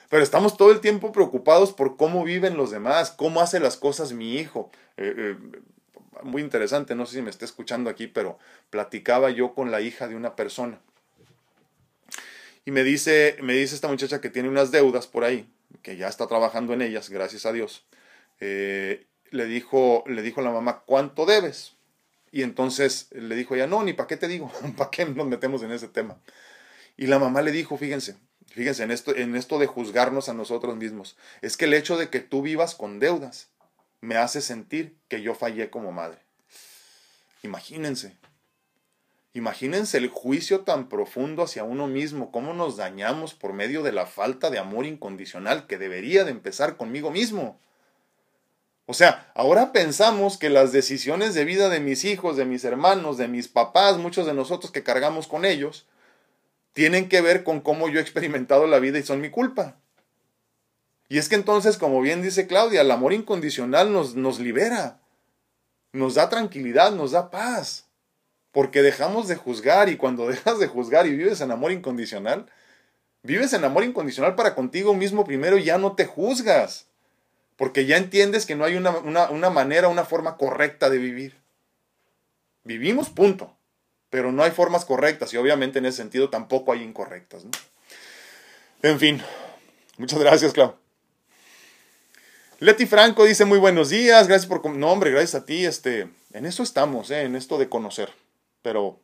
Pero estamos todo el tiempo preocupados por cómo viven los demás, cómo hace las cosas mi hijo. Eh, eh, muy interesante, no sé si me está escuchando aquí, pero platicaba yo con la hija de una persona. Y me dice, me dice esta muchacha que tiene unas deudas por ahí, que ya está trabajando en ellas, gracias a Dios. Eh, le, dijo, le dijo la mamá, ¿cuánto debes? Y entonces le dijo ella, no, ni para qué te digo, para qué nos metemos en ese tema. Y la mamá le dijo, fíjense, fíjense en esto, en esto de juzgarnos a nosotros mismos, es que el hecho de que tú vivas con deudas me hace sentir que yo fallé como madre. Imagínense, imagínense el juicio tan profundo hacia uno mismo, cómo nos dañamos por medio de la falta de amor incondicional que debería de empezar conmigo mismo. O sea, ahora pensamos que las decisiones de vida de mis hijos, de mis hermanos, de mis papás, muchos de nosotros que cargamos con ellos, tienen que ver con cómo yo he experimentado la vida y son mi culpa. Y es que entonces, como bien dice Claudia, el amor incondicional nos, nos libera, nos da tranquilidad, nos da paz, porque dejamos de juzgar y cuando dejas de juzgar y vives en amor incondicional, vives en amor incondicional para contigo mismo primero y ya no te juzgas, porque ya entiendes que no hay una, una manera, una forma correcta de vivir. Vivimos, punto, pero no hay formas correctas y obviamente en ese sentido tampoco hay incorrectas. En fin, muchas gracias, Clau. Leti Franco dice muy buenos días, gracias por... No, hombre, gracias a ti, este, en eso estamos, ¿eh? en esto de conocer, pero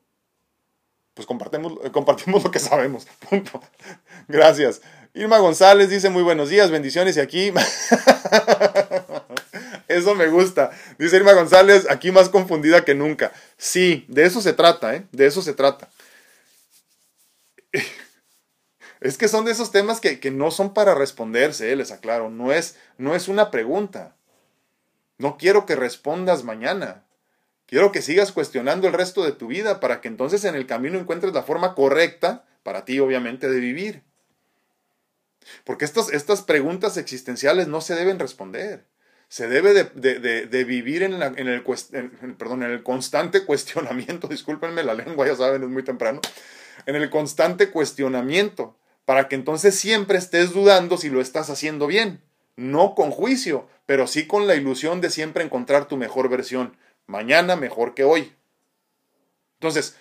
pues compartimos, eh, compartimos lo que sabemos, punto. Gracias. Irma González dice muy buenos días, bendiciones y aquí... Eso me gusta. Dice Irma González, aquí más confundida que nunca. Sí, de eso se trata, ¿eh? De eso se trata. Es que son de esos temas que, no son para responderse, eh, les aclaro. No es, no es una pregunta. No quiero que respondas mañana. Quiero que sigas cuestionando el resto de tu vida para que entonces en el camino encuentres la forma correcta, para ti obviamente, de vivir. Porque estas, estas preguntas existenciales no se deben responder. Se debe de, vivir en, en, el, perdón, en el constante cuestionamiento. Discúlpenme la lengua, ya saben, es muy temprano. En el constante cuestionamiento para que entonces siempre estés dudando si lo estás haciendo bien. No con juicio, pero sí con la ilusión de siempre encontrar tu mejor versión. Mañana mejor que hoy. Entonces,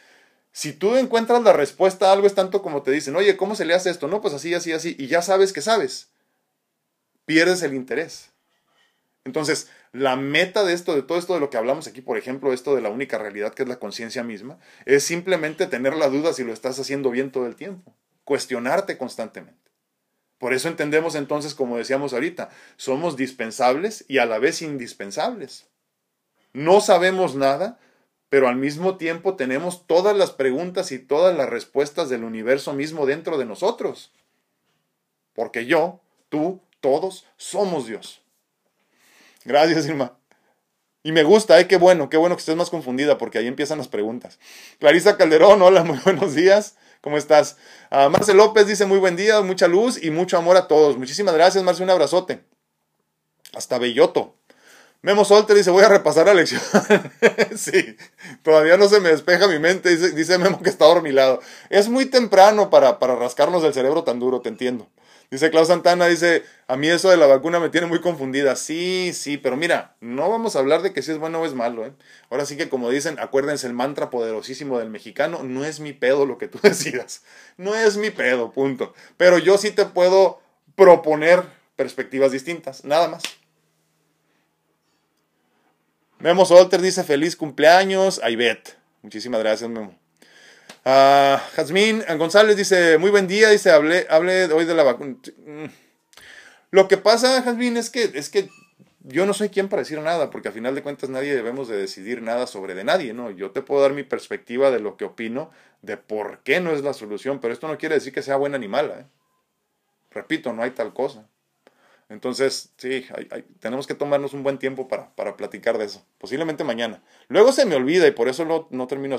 si tú encuentras la respuesta a algo es tanto como te dicen, oye, ¿cómo se le hace esto? No, pues así, así, así, y ya sabes que sabes. Pierdes el interés. Entonces, la meta de esto, de todo esto de lo que hablamos aquí, por ejemplo, esto de la única realidad que es la conciencia misma, es simplemente tener la duda si lo estás haciendo bien todo el tiempo cuestionarte constantemente. Por eso entendemos entonces, como decíamos ahorita, somos dispensables y a la vez indispensables. No sabemos nada, pero al mismo tiempo tenemos todas las preguntas y todas las respuestas del universo mismo dentro de nosotros. Porque yo, tú, todos somos Dios. Gracias, Irma. Y me gusta, ¿eh? Qué bueno, qué bueno que estés más confundida porque ahí empiezan las preguntas. Clarisa Calderón, hola, muy buenos días. ¿Cómo estás? Uh, Marce López dice muy buen día, mucha luz y mucho amor a todos. Muchísimas gracias, Marce, un abrazote. Hasta Belloto. Memo Solter dice, voy a repasar la lección. sí, todavía no se me despeja mi mente, dice, Memo que está dormilado. Es muy temprano para, para rascarnos el cerebro tan duro, te entiendo. Dice Klaus Santana, dice, a mí eso de la vacuna me tiene muy confundida. Sí, sí, pero mira, no vamos a hablar de que si es bueno o es malo. ¿eh? Ahora sí que como dicen, acuérdense el mantra poderosísimo del mexicano, no es mi pedo lo que tú decidas. No es mi pedo, punto. Pero yo sí te puedo proponer perspectivas distintas, nada más. Memo Solter dice feliz cumpleaños a Muchísimas gracias, Memo. Uh, Jazmín González dice, muy buen día, dice, hablé, hablé hoy de la vacuna. Lo que pasa, Jazmín, es que, es que yo no soy quien para decir nada, porque a final de cuentas nadie debemos de decidir nada sobre de nadie, ¿no? Yo te puedo dar mi perspectiva de lo que opino, de por qué no es la solución, pero esto no quiere decir que sea buena ni mala, ¿eh? Repito, no hay tal cosa. Entonces, sí, tenemos que tomarnos un buen tiempo para, para, platicar de eso. Posiblemente mañana. Luego se me olvida y por eso no, no termino.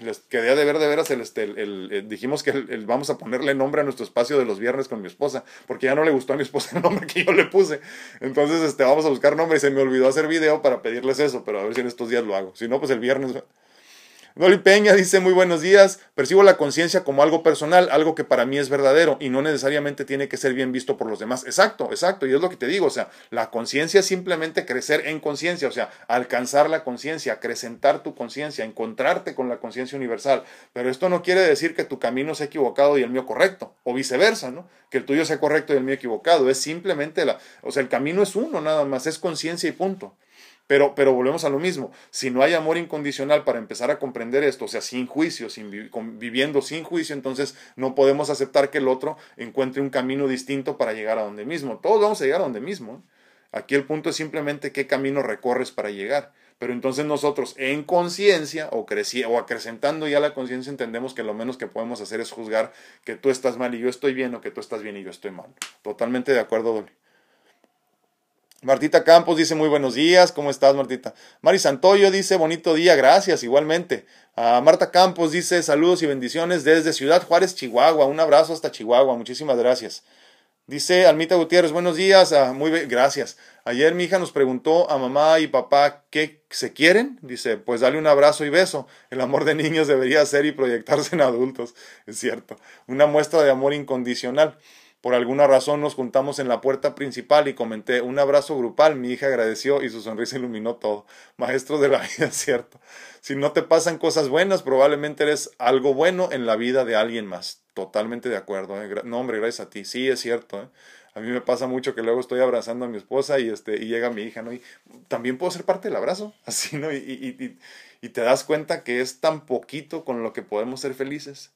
Les quedé de ver de veras el, este, el, dijimos que vamos a ponerle nombre a nuestro espacio de los viernes con mi esposa, porque ya no le gustó a mi esposa el nombre que yo le puse. Entonces, este, vamos a buscar nombre y se me olvidó hacer video para pedirles eso, pero a ver si en estos días lo hago. Si no, pues el viernes Dolly Peña dice muy buenos días, percibo la conciencia como algo personal, algo que para mí es verdadero y no necesariamente tiene que ser bien visto por los demás. Exacto, exacto, y es lo que te digo, o sea, la conciencia es simplemente crecer en conciencia, o sea, alcanzar la conciencia, acrecentar tu conciencia, encontrarte con la conciencia universal, pero esto no quiere decir que tu camino sea equivocado y el mío correcto, o viceversa, ¿no? Que el tuyo sea correcto y el mío equivocado, es simplemente la, o sea, el camino es uno nada más, es conciencia y punto. Pero, pero volvemos a lo mismo. Si no hay amor incondicional para empezar a comprender esto, o sea, sin juicio, sin viviendo sin juicio, entonces no podemos aceptar que el otro encuentre un camino distinto para llegar a donde mismo. Todos vamos a llegar a donde mismo. Aquí el punto es simplemente qué camino recorres para llegar. Pero entonces nosotros en conciencia o, o acrecentando ya la conciencia entendemos que lo menos que podemos hacer es juzgar que tú estás mal y yo estoy bien o que tú estás bien y yo estoy mal. Totalmente de acuerdo, Dolly. Martita Campos dice muy buenos días, ¿cómo estás Martita? Mari Santoyo dice bonito día, gracias, igualmente. Ah, Marta Campos dice saludos y bendiciones desde Ciudad Juárez, Chihuahua, un abrazo hasta Chihuahua, muchísimas gracias. Dice Almita Gutiérrez, buenos días, ah, muy gracias. Ayer mi hija nos preguntó a mamá y papá qué se quieren. Dice, pues dale un abrazo y beso. El amor de niños debería ser y proyectarse en adultos. Es cierto. Una muestra de amor incondicional. Por alguna razón nos juntamos en la puerta principal y comenté un abrazo grupal. Mi hija agradeció y su sonrisa iluminó todo. Maestro de la vida, cierto. Si no te pasan cosas buenas, probablemente eres algo bueno en la vida de alguien más. Totalmente de acuerdo. ¿eh? No, hombre, gracias a ti. Sí, es cierto. ¿eh? A mí me pasa mucho que luego estoy abrazando a mi esposa y, este, y llega mi hija, ¿no? Y también puedo ser parte del abrazo, así, ¿no? Y, y, y te das cuenta que es tan poquito con lo que podemos ser felices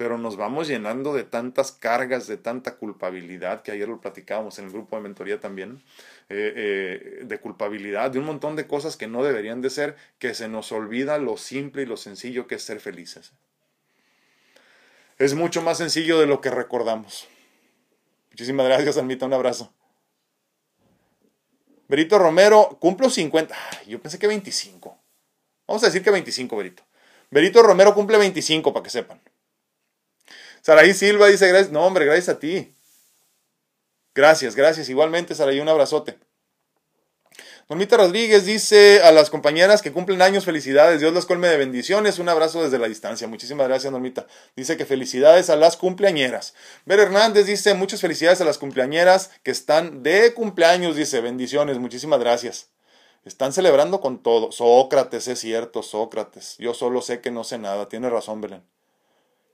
pero nos vamos llenando de tantas cargas, de tanta culpabilidad, que ayer lo platicábamos en el grupo de mentoría también, eh, eh, de culpabilidad, de un montón de cosas que no deberían de ser, que se nos olvida lo simple y lo sencillo que es ser felices. Es mucho más sencillo de lo que recordamos. Muchísimas gracias, Almita, un abrazo. Berito Romero, cumplo 50. yo pensé que 25. Vamos a decir que 25, Berito. Berito Romero cumple 25, para que sepan. Saraí Silva dice, gracias. No, hombre, gracias a ti. Gracias, gracias. Igualmente, Saraí, un abrazote. Normita Rodríguez dice a las compañeras que cumplen años, felicidades, Dios las colme de bendiciones, un abrazo desde la distancia. Muchísimas gracias, Normita. Dice que felicidades a las cumpleañeras. Ver Hernández dice muchas felicidades a las cumpleañeras que están de cumpleaños, dice bendiciones, muchísimas gracias. Están celebrando con todo. Sócrates, es cierto, Sócrates. Yo solo sé que no sé nada. Tiene razón, Belén.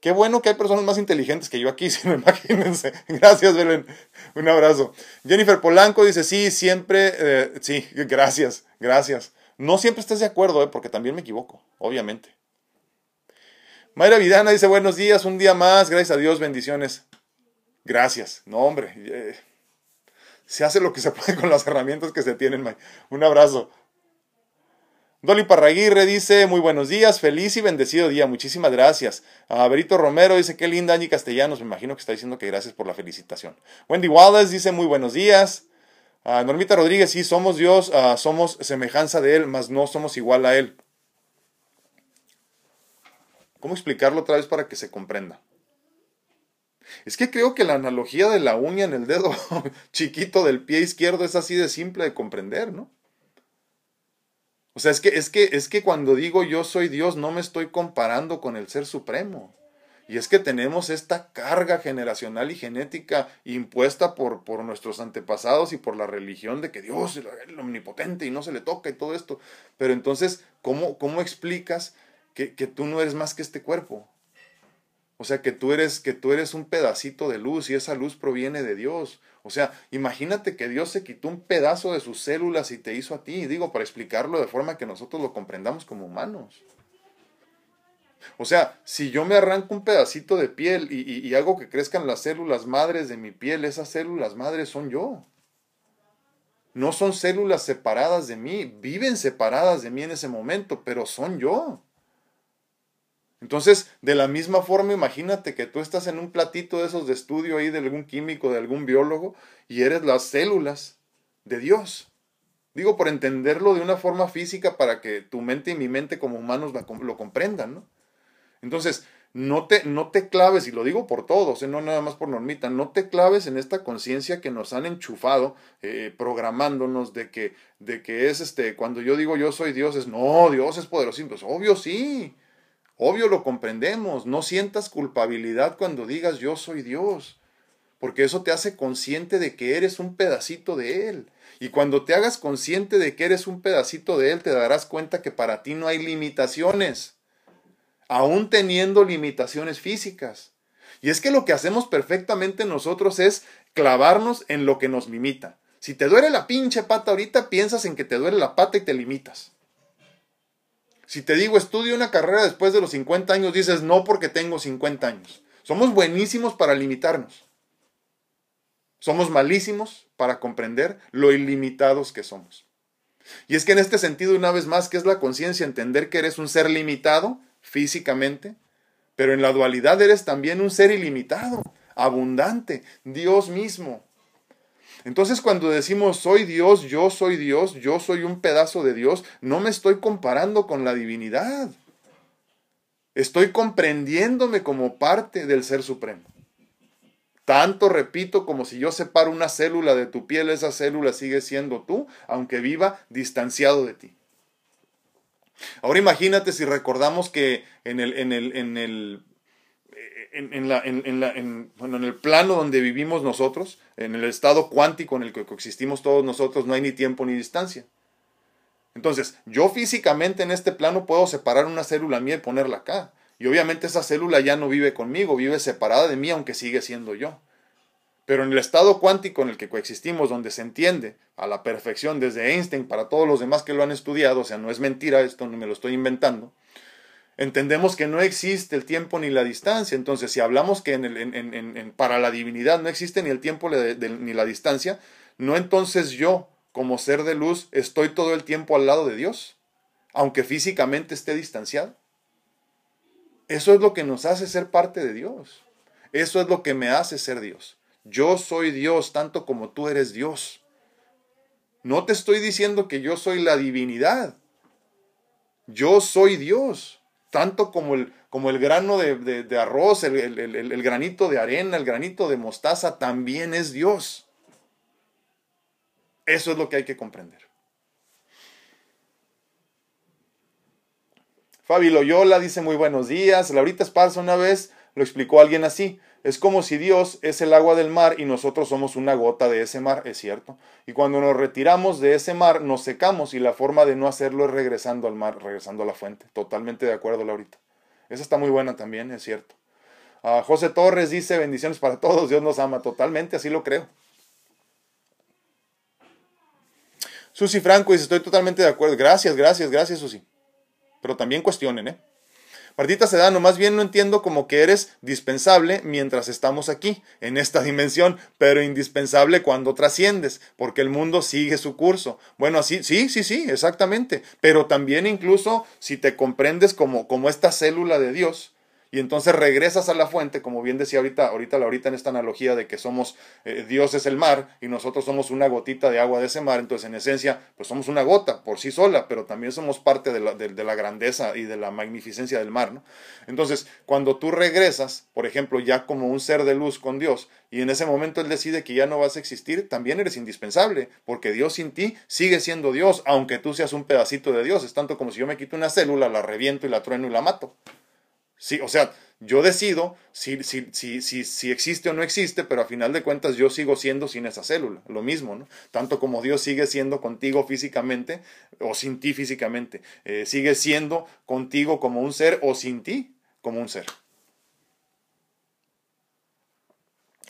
Qué bueno que hay personas más inteligentes que yo aquí, si no imagínense. Gracias, Belén. Un abrazo. Jennifer Polanco dice, sí, siempre, eh, sí, gracias, gracias. No siempre estés de acuerdo, eh, porque también me equivoco, obviamente. Mayra Vidana dice, buenos días, un día más, gracias a Dios, bendiciones. Gracias. No, hombre, eh, se hace lo que se puede con las herramientas que se tienen, May. Un abrazo. Dolly Parraguirre dice, muy buenos días, feliz y bendecido día, muchísimas gracias. A Berito Romero dice, qué linda Angie Castellanos, me imagino que está diciendo que gracias por la felicitación. Wendy Wallace dice, muy buenos días. A Normita Rodríguez, sí, somos Dios, ah, somos semejanza de Él, mas no somos igual a Él. ¿Cómo explicarlo otra vez para que se comprenda? Es que creo que la analogía de la uña en el dedo chiquito del pie izquierdo es así de simple de comprender, ¿no? O sea, es que, es que, es que cuando digo yo soy Dios, no me estoy comparando con el Ser Supremo. Y es que tenemos esta carga generacional y genética impuesta por, por nuestros antepasados y por la religión de que Dios es el omnipotente y no se le toca y todo esto. Pero entonces, ¿cómo, cómo explicas que, que tú no eres más que este cuerpo? O sea, que tú eres que tú eres un pedacito de luz y esa luz proviene de Dios. O sea, imagínate que Dios se quitó un pedazo de sus células y te hizo a ti, digo, para explicarlo de forma que nosotros lo comprendamos como humanos. O sea, si yo me arranco un pedacito de piel y, y, hago que crezcan las células madres de mi piel, esas células madres son yo. No son células separadas de mí, viven separadas de mí en ese momento, pero son yo. Entonces, de la misma forma, imagínate que tú estás en un platito de esos de estudio ahí de algún químico, de algún biólogo, y eres las células de Dios. Digo, por entenderlo de una forma física para que tu mente y mi mente como humanos lo comprendan, ¿no? Entonces, no te, no te claves, y lo digo por todos, ¿eh? no nada más por Normita, no te claves en esta conciencia que nos han enchufado, eh, programándonos de que, de que es este, cuando yo digo yo soy Dios, es no, Dios es poderoso, pues obvio sí, obvio lo comprendemos, no sientas culpabilidad cuando digas yo soy Dios, porque eso te hace consciente de que eres un pedacito de Él. Y cuando te hagas consciente de que eres un pedacito de Él, te darás cuenta que para ti no hay limitaciones aún teniendo limitaciones físicas. Y es que lo que hacemos perfectamente nosotros es clavarnos en lo que nos limita. Si te duele la pinche pata ahorita, piensas en que te duele la pata y te limitas. Si te digo estudio una carrera después de los 50 años, dices no porque tengo 50 años. Somos buenísimos para limitarnos. Somos malísimos para comprender lo ilimitados que somos. Y es que en este sentido, una vez más, que es la conciencia? Entender que eres un ser limitado físicamente, pero en la dualidad eres también un ser ilimitado, abundante, Dios mismo. Entonces cuando decimos soy Dios, yo soy Dios, yo soy un pedazo de Dios, no me estoy comparando con la divinidad. Estoy comprendiéndome como parte del Ser Supremo. Tanto repito como si yo separo una célula de tu piel, esa célula sigue siendo tú, aunque viva distanciado de ti. Ahora imagínate si recordamos que en el, en el, en el, en, la, en, la, bueno, en el plano donde vivimos nosotros, en el estado cuántico en el que coexistimos todos nosotros, no hay ni tiempo ni distancia. Entonces, yo físicamente en este plano puedo separar una célula mía y ponerla acá. Y obviamente esa célula ya no vive conmigo, vive separada de mí, aunque sigue siendo yo. Pero en el estado cuántico en el que coexistimos, donde se entiende a la perfección desde Einstein para todos los demás que lo han estudiado, o sea, no es mentira esto, no me lo estoy inventando, entendemos que no existe el tiempo ni la distancia. Entonces, si hablamos que para la divinidad no existe ni el tiempo ni la distancia, no entonces yo, como ser de luz, estoy todo el tiempo al lado de Dios, aunque físicamente esté distanciado. Eso es lo que nos hace ser parte de Dios. Eso es lo que me hace ser Dios. Yo soy Dios tanto como tú eres Dios. No te estoy diciendo que yo soy la divinidad. Yo soy Dios, tanto como el, como el grano de, arroz, el, el granito de arena, el granito de mostaza, también es Dios. Eso es lo que hay que comprender. Fabi Loyola dice muy buenos días. Laurita Esparza una vez lo explicó alguien así. Es como si Dios es el agua del mar y nosotros somos una gota de ese mar, es cierto. Y cuando nos retiramos de ese mar, nos secamos y la forma de no hacerlo es regresando al mar, regresando a la fuente. Totalmente de acuerdo, Laurita. Esa está muy buena también, es cierto. Ah, José Torres dice, bendiciones para todos, Dios nos ama. Totalmente, así lo creo. Susi Franco dice, estoy totalmente de acuerdo. Gracias, gracias, gracias, Susi. Pero también cuestionen, ¿eh? Martita Sedano, más bien no entiendo como que eres dispensable mientras estamos aquí, en esta dimensión, pero indispensable cuando trasciendes, porque el mundo sigue su curso. Bueno, así, sí, sí, sí, exactamente. Pero también incluso si te comprendes como, como esta célula de Dios, y entonces regresas a la fuente, como bien decía ahorita, ahorita, ahorita en esta analogía de que somos, eh, Dios es el mar y nosotros somos una gotita de agua de ese mar, entonces en esencia, pues somos una gota por sí sola, pero también somos parte de la, de, la grandeza y de la magnificencia del mar, ¿no? Entonces, cuando tú regresas, por ejemplo, ya como un ser de luz con Dios, y en ese momento Él decide que ya no vas a existir, también eres indispensable, porque Dios sin ti sigue siendo Dios, aunque tú seas un pedacito de Dios, es tanto como si yo me quito una célula, la reviento y la trueno y la mato. Sí, o sea, yo decido si, si, si, si, existe o no existe, pero a final de cuentas yo sigo siendo sin esa célula, lo mismo, ¿no? Tanto como Dios sigue siendo contigo físicamente o sin ti físicamente, eh, sigue siendo contigo como un ser o sin ti como un ser.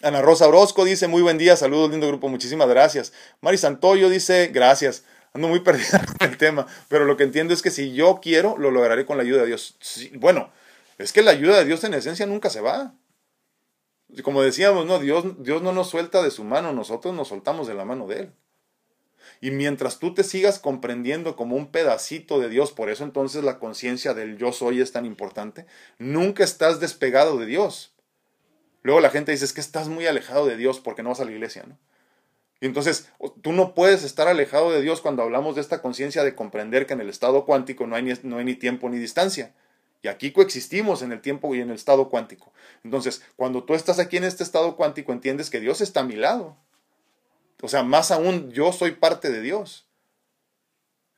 Ana Rosa Orozco dice, muy buen día, saludos, lindo grupo, muchísimas gracias. Mari Santoyo dice, gracias. Ando muy perdida en el tema, pero lo que entiendo es que si yo quiero, lo lograré con la ayuda de Dios. bueno, es que la ayuda de Dios en esencia nunca se va. Como decíamos, no, Dios, Dios no nos suelta de su mano, nosotros nos soltamos de la mano de Él. Y mientras tú te sigas comprendiendo como un pedacito de Dios, por eso entonces la conciencia del yo soy es tan importante, nunca estás despegado de Dios. Luego la gente dice, es que estás muy alejado de Dios porque no vas a la iglesia, ¿no? Y entonces tú no puedes estar alejado de Dios cuando hablamos de esta conciencia de comprender que en el estado cuántico no hay, ni, no hay ni tiempo ni distancia. Y aquí coexistimos en el tiempo y en el estado cuántico. Entonces, cuando tú estás aquí en este estado cuántico, entiendes que Dios está a mi lado. O sea, más aún, yo soy parte de Dios.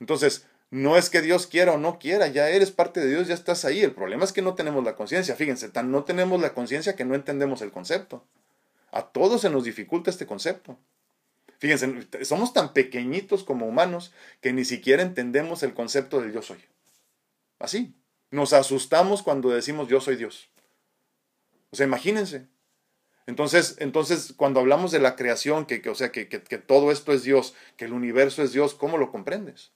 Entonces, no es que Dios quiera o no quiera, ya eres parte de Dios, ya estás ahí. El problema es que no tenemos la conciencia. Fíjense, tan no tenemos la conciencia que no entendemos el concepto. A todos se nos dificulta este concepto. Fíjense, somos tan pequeñitos como humanos que ni siquiera entendemos el concepto del yo soy. Así. Nos asustamos cuando decimos yo soy Dios. O sea, imagínense. Entonces, entonces cuando hablamos de la creación, que, o sea, que, que, que todo esto es Dios, que el universo es Dios, ¿cómo lo comprendes?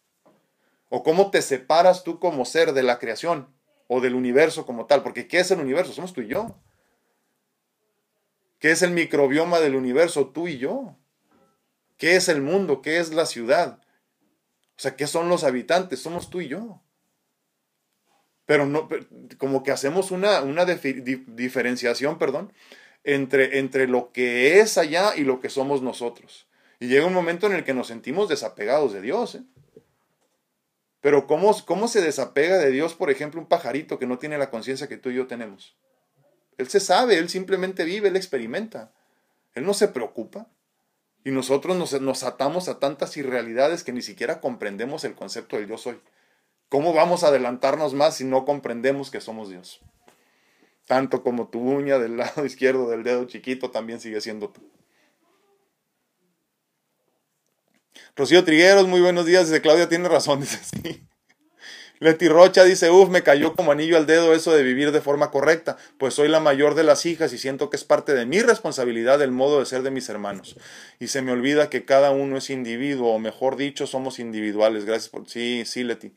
¿O cómo te separas tú como ser de la creación o del universo como tal? Porque ¿qué es el universo? Somos tú y yo. ¿Qué es el microbioma del universo? Tú y yo. ¿Qué es el mundo? ¿Qué es la ciudad? O sea, ¿qué son los habitantes? Somos tú y yo. Pero no, como que hacemos una, una diferenciación, perdón, entre, entre lo que es allá y lo que somos nosotros. Y llega un momento en el que nos sentimos desapegados de Dios. ¿eh? Pero ¿cómo, ¿cómo se desapega de Dios, por ejemplo, un pajarito que no tiene la conciencia que tú y yo tenemos? Él se sabe, él simplemente vive, él experimenta. Él no se preocupa. Y nosotros nos, atamos a tantas irrealidades que ni siquiera comprendemos el concepto del yo soy. ¿Cómo vamos a adelantarnos más si no comprendemos que somos Dios? Tanto como tu uña del lado izquierdo del dedo chiquito también sigue siendo tú. Rocío Trigueros, muy buenos días. Dice Claudia, tiene razón. Dice sí. Leti Rocha dice, uff, me cayó como anillo al dedo eso de vivir de forma correcta, pues soy la mayor de las hijas y siento que es parte de mi responsabilidad el modo de ser de mis hermanos. Y se me olvida que cada uno es individuo, o mejor dicho, somos individuales. Gracias por... Sí, sí, Leti.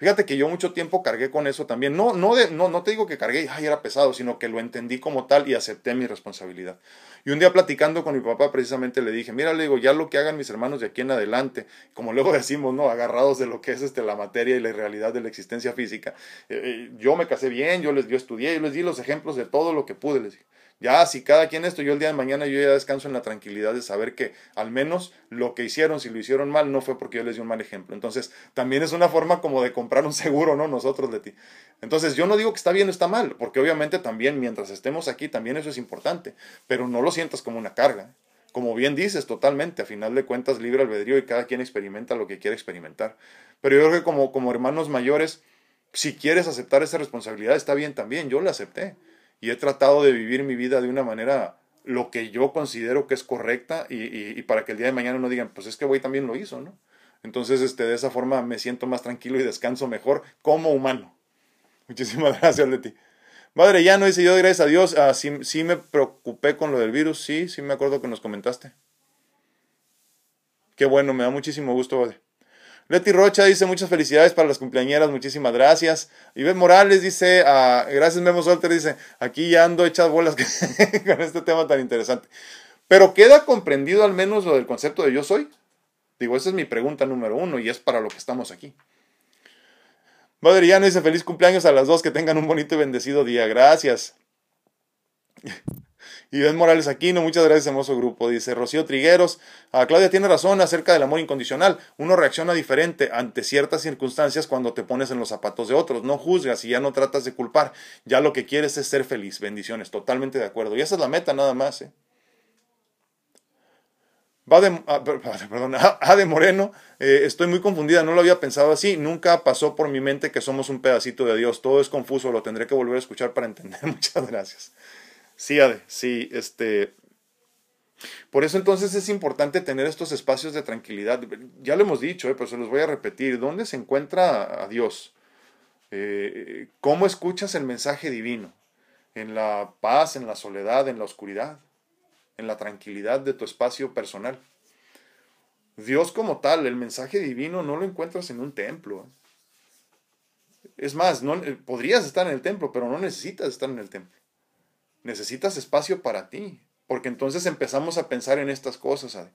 Fíjate que yo mucho tiempo cargué con eso también. No, no, de, te digo que cargué, ay, era pesado, sino que lo entendí como tal y acepté mi responsabilidad. Y un día platicando con mi papá, precisamente le dije, mira, le digo, ya lo que hagan mis hermanos de aquí en adelante, como luego decimos, ¿no? Agarrados de lo que es este, la materia y la realidad de la existencia física. Eh, eh, yo me casé bien, yo les yo estudié, yo les di los ejemplos de todo lo que pude, les dije. Ya, si cada quien esto, yo el día de mañana yo ya descanso en la tranquilidad de saber que al menos lo que hicieron, si lo hicieron mal, no fue porque yo les di un mal ejemplo. Entonces, también es una forma como de comprar un seguro, ¿no? Nosotros de ti. Entonces, yo no digo que está bien o está mal, porque obviamente también mientras estemos aquí, también eso es importante, pero no lo sientas como una carga. Como bien dices, totalmente, a final de cuentas, libre albedrío y cada quien experimenta lo que quiere experimentar. Pero yo creo que como, como hermanos mayores, si quieres aceptar esa responsabilidad, está bien también, yo la acepté y he tratado de vivir mi vida de una manera lo que yo considero que es correcta y, para que el día de mañana no digan, pues es que güey también lo hizo, ¿no? Entonces, este, de esa forma me siento más tranquilo y descanso mejor como humano. Muchísimas gracias, Leti. Madre, ya no dice yo, gracias a Dios, ah, sí, sí, me preocupé con lo del virus, sí, sí me acuerdo que nos comentaste. Qué bueno, me da muchísimo gusto, Padre. Leti Rocha dice muchas felicidades para las cumpleañeras, muchísimas gracias. Ivette Morales dice, ah, gracias Memo Solter, dice, aquí ya ando hechas bolas con este tema tan interesante. Pero queda comprendido al menos lo del concepto de yo soy. Digo, esa es mi pregunta número uno y es para lo que estamos aquí. Madre dice feliz cumpleaños a las dos, que tengan un bonito y bendecido día. Gracias. Ben Morales Aquino, muchas gracias, hermoso grupo. Dice Rocío Trigueros, ah, Claudia tiene razón acerca del amor incondicional. Uno reacciona diferente ante ciertas circunstancias cuando te pones en los zapatos de otros. No juzgas y ya no tratas de culpar. Ya lo que quieres es ser feliz. Bendiciones, totalmente de acuerdo. Y esa es la meta nada más. ¿eh? Va de, ah, perdón, A de Moreno, eh, estoy muy confundida, no lo había pensado así, nunca pasó por mi mente que somos un pedacito de Dios, todo es confuso, lo tendré que volver a escuchar para entender. Muchas gracias. Sí, Ade, sí, este. Por eso entonces es importante tener estos espacios de tranquilidad. Ya lo hemos dicho, eh, pero se los voy a repetir. ¿Dónde se encuentra a Dios? Eh, ¿Cómo escuchas el mensaje divino? ¿En la paz, en la soledad, en la oscuridad? ¿En la tranquilidad de tu espacio personal? Dios como tal, el mensaje divino no lo encuentras en un templo. Es más, no, podrías estar en el templo, pero no necesitas estar en el templo. Necesitas espacio para ti, porque entonces empezamos a pensar en estas cosas.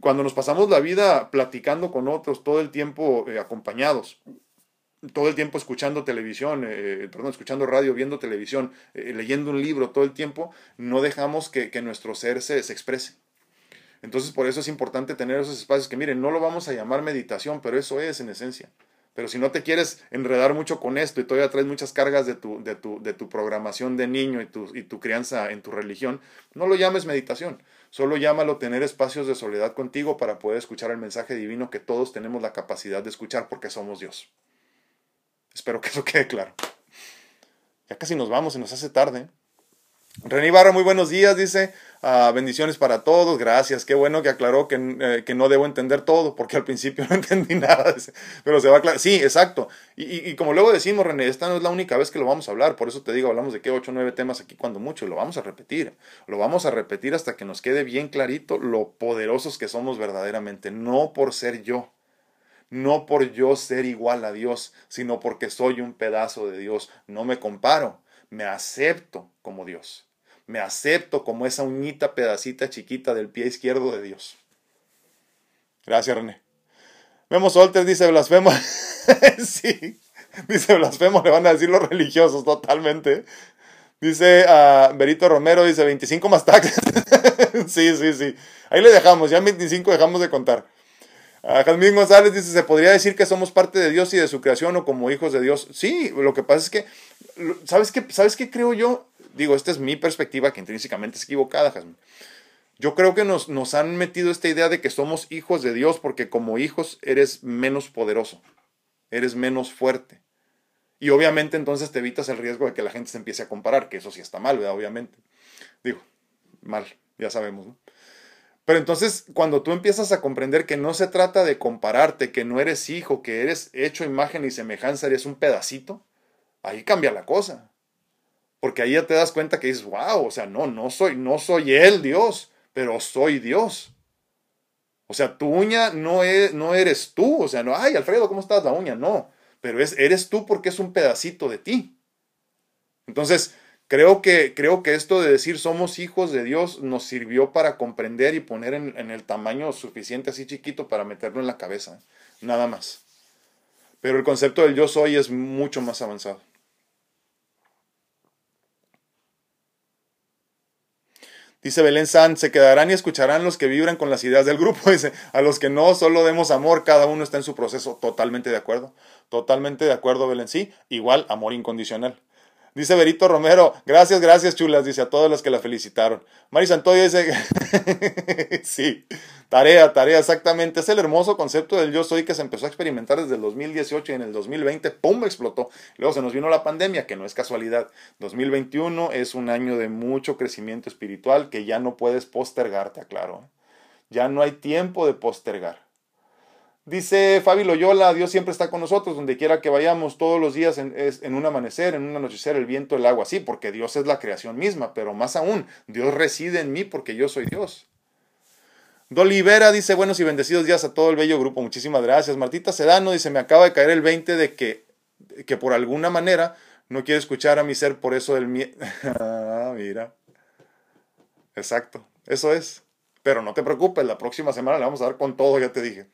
cuando nos pasamos la vida platicando con otros, todo el tiempo eh, acompañados, todo el tiempo escuchando televisión, eh, perdón, escuchando radio, viendo televisión, eh, leyendo un libro, todo el tiempo, no dejamos que, nuestro ser se, se, exprese. Entonces por eso es importante tener esos espacios que, miren, no lo vamos a llamar meditación, pero eso es en esencia. Pero si no te quieres enredar mucho con esto y todavía traes muchas cargas de tu, de tu, de tu programación de niño y tu, y tu crianza en tu religión, no lo llames meditación. Solo llámalo tener espacios de soledad contigo para poder escuchar el mensaje divino que todos tenemos la capacidad de escuchar porque somos Dios. Espero que eso quede claro. Ya casi nos vamos, se nos hace tarde. René Barra, muy buenos días, dice. Ah, bendiciones para todos, gracias. Qué bueno que aclaró que, eh, que, no debo entender todo, porque al principio no entendí nada. Pero se va a aclarar. Sí, exacto. Y, y, como luego decimos, René, esta no es la única vez que lo vamos a hablar. Por eso te digo, hablamos de que 8 o 9 temas aquí cuando mucho. Lo vamos a repetir. Lo vamos a repetir hasta que nos quede bien clarito lo poderosos que somos verdaderamente. No por ser yo. No por yo ser igual a Dios, sino porque soy un pedazo de Dios. No me comparo me acepto como Dios. Me acepto como esa uñita pedacita chiquita del pie izquierdo de Dios. Gracias, René. Vemos Solter dice blasfemo. sí, dice blasfemo, le van a decir los religiosos totalmente. Dice ah, Berito Romero, dice 25 más taxes. sí, sí, sí. Ahí le dejamos, ya 25 dejamos de contar. A González dice, ¿se podría decir que somos parte de Dios y de su creación o como hijos de Dios? Sí, lo que pasa es que, ¿sabes qué, ¿sabes qué creo yo? Digo, esta es mi perspectiva que intrínsecamente es equivocada, Jazmín. Yo creo que nos, nos han metido esta idea de que somos hijos de Dios porque como hijos eres menos poderoso, eres menos fuerte. Y obviamente entonces te evitas el riesgo de que la gente se empiece a comparar, que eso sí está mal, ¿verdad? Obviamente. Digo, mal, ya sabemos, ¿no? Pero entonces, cuando tú empiezas a comprender que no se trata de compararte, que no eres hijo, que eres hecho imagen y semejanza, eres un pedacito, ahí cambia la cosa. Porque ahí ya te das cuenta que dices, wow, o sea, no, no soy, no soy él Dios, pero soy Dios. O sea, tu uña no, es, no eres tú. O sea, no, ay, Alfredo, ¿cómo estás la uña? No, pero es, eres tú porque es un pedacito de ti. Entonces, Creo que, creo que esto de decir somos hijos de Dios nos sirvió para comprender y poner en, en, el tamaño suficiente así chiquito para meterlo en la cabeza, nada más. Pero el concepto del yo soy es mucho más avanzado. Dice Belén San, se quedarán y escucharán los que vibran con las ideas del grupo. Dice, a los que no, solo demos amor, cada uno está en su proceso. Totalmente de acuerdo. Totalmente de acuerdo, Belén. Sí, igual amor incondicional. Dice Berito Romero, gracias, gracias, chulas, dice a todos los que la felicitaron. Mari Santoyo dice, sí, tarea, tarea, exactamente. Es el hermoso concepto del yo soy que se empezó a experimentar desde el 2018 y en el 2020, ¡pum!, explotó. Luego se nos vino la pandemia, que no es casualidad. 2021 es un año de mucho crecimiento espiritual que ya no puedes postergar, te aclaro. Ya no hay tiempo de postergar. Dice Fabi Loyola, Dios siempre está con nosotros, donde quiera que vayamos, todos los días en, en, un amanecer, en un anochecer, el viento, el agua, sí, porque Dios es la creación misma, pero más aún, Dios reside en mí porque yo soy Dios. Dolivera dice, buenos y bendecidos días a todo el bello grupo, muchísimas gracias. Martita Sedano dice, me acaba de caer el 20 de que, que por alguna manera no quiere escuchar a mi ser, por eso del miedo. ah, mira. Exacto, eso es. Pero no te preocupes, la próxima semana le vamos a dar con todo, ya te dije.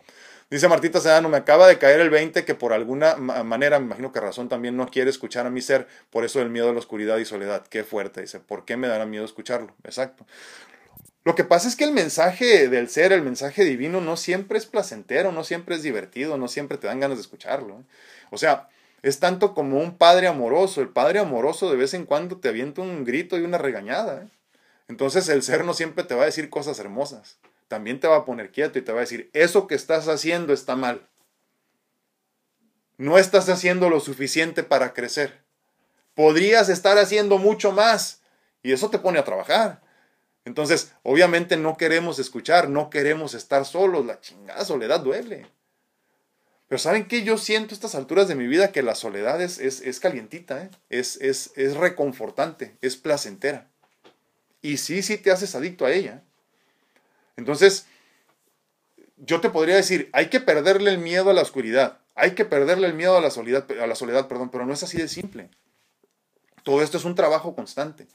Dice Martita Sedano, me acaba de caer el 20 que por alguna manera, me imagino que razón también no quiere escuchar a mi ser, por eso el miedo a la oscuridad y soledad. Qué fuerte, dice, ¿por qué me dará miedo escucharlo? Exacto. Lo que pasa es que el mensaje del ser, el mensaje divino, no siempre es placentero, no siempre es divertido, no siempre te dan ganas de escucharlo. ¿eh? O sea, es tanto como un padre amoroso. El padre amoroso de vez en cuando te avienta un grito y una regañada. ¿eh? Entonces el ser no siempre te va a decir cosas hermosas también te va a poner quieto y te va a decir, eso que estás haciendo está mal. No estás haciendo lo suficiente para crecer. Podrías estar haciendo mucho más y eso te pone a trabajar. Entonces, obviamente no queremos escuchar, no queremos estar solos, la chingada soledad duele. Pero ¿saben qué? Yo siento a estas alturas de mi vida que la soledad es, es, calientita, ¿eh? es, es, es reconfortante, es placentera. Y sí, sí te haces adicto a ella. Entonces, yo te podría decir, hay que perderle el miedo a la oscuridad, hay que perderle el miedo a la soledad, a la soledad perdón, pero no es así de simple. Todo esto es un trabajo constante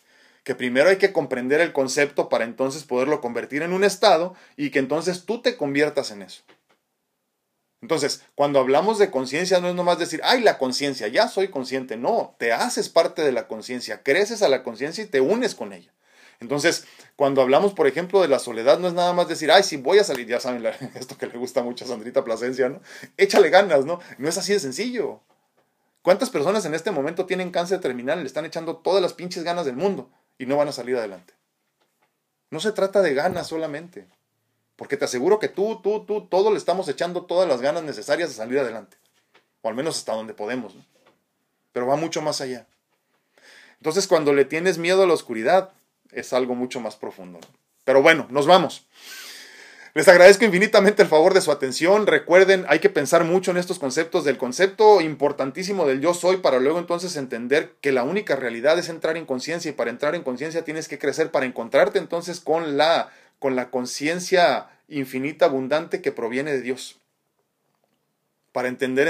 que primero hay que comprender el concepto para entonces poderlo convertir en un estado y que entonces tú te conviertas en eso. Entonces, cuando hablamos de conciencia no es nomás decir, ay, la conciencia, ya soy consciente. No, te haces parte de la conciencia, creces a la conciencia y te unes con ella. Entonces, cuando hablamos, por ejemplo, de la soledad, no es nada más decir, ay, sí, voy a salir, ya saben, esto que le gusta mucho a Sandrita Plasencia, ¿no? Échale ganas, ¿no? No es así de sencillo. ¿Cuántas personas en este momento tienen cáncer terminal y le están echando todas las pinches ganas del mundo y no van a salir adelante? No se trata de ganas solamente. Porque te aseguro que tú, tú, tú, todos le estamos echando todas las ganas necesarias a salir adelante. O al menos hasta donde podemos. Pero va mucho más allá. Entonces cuando le tienes miedo a la oscuridad, es algo mucho más profundo. Pero bueno, nos vamos. Les agradezco infinitamente el favor de su atención. Recuerden, hay que pensar mucho en estos conceptos del concepto importantísimo del yo soy para luego entonces entender que la única realidad es entrar en conciencia y para entrar en conciencia tienes que crecer para encontrarte entonces con la con la conciencia infinita abundante que proviene de Dios. Para entender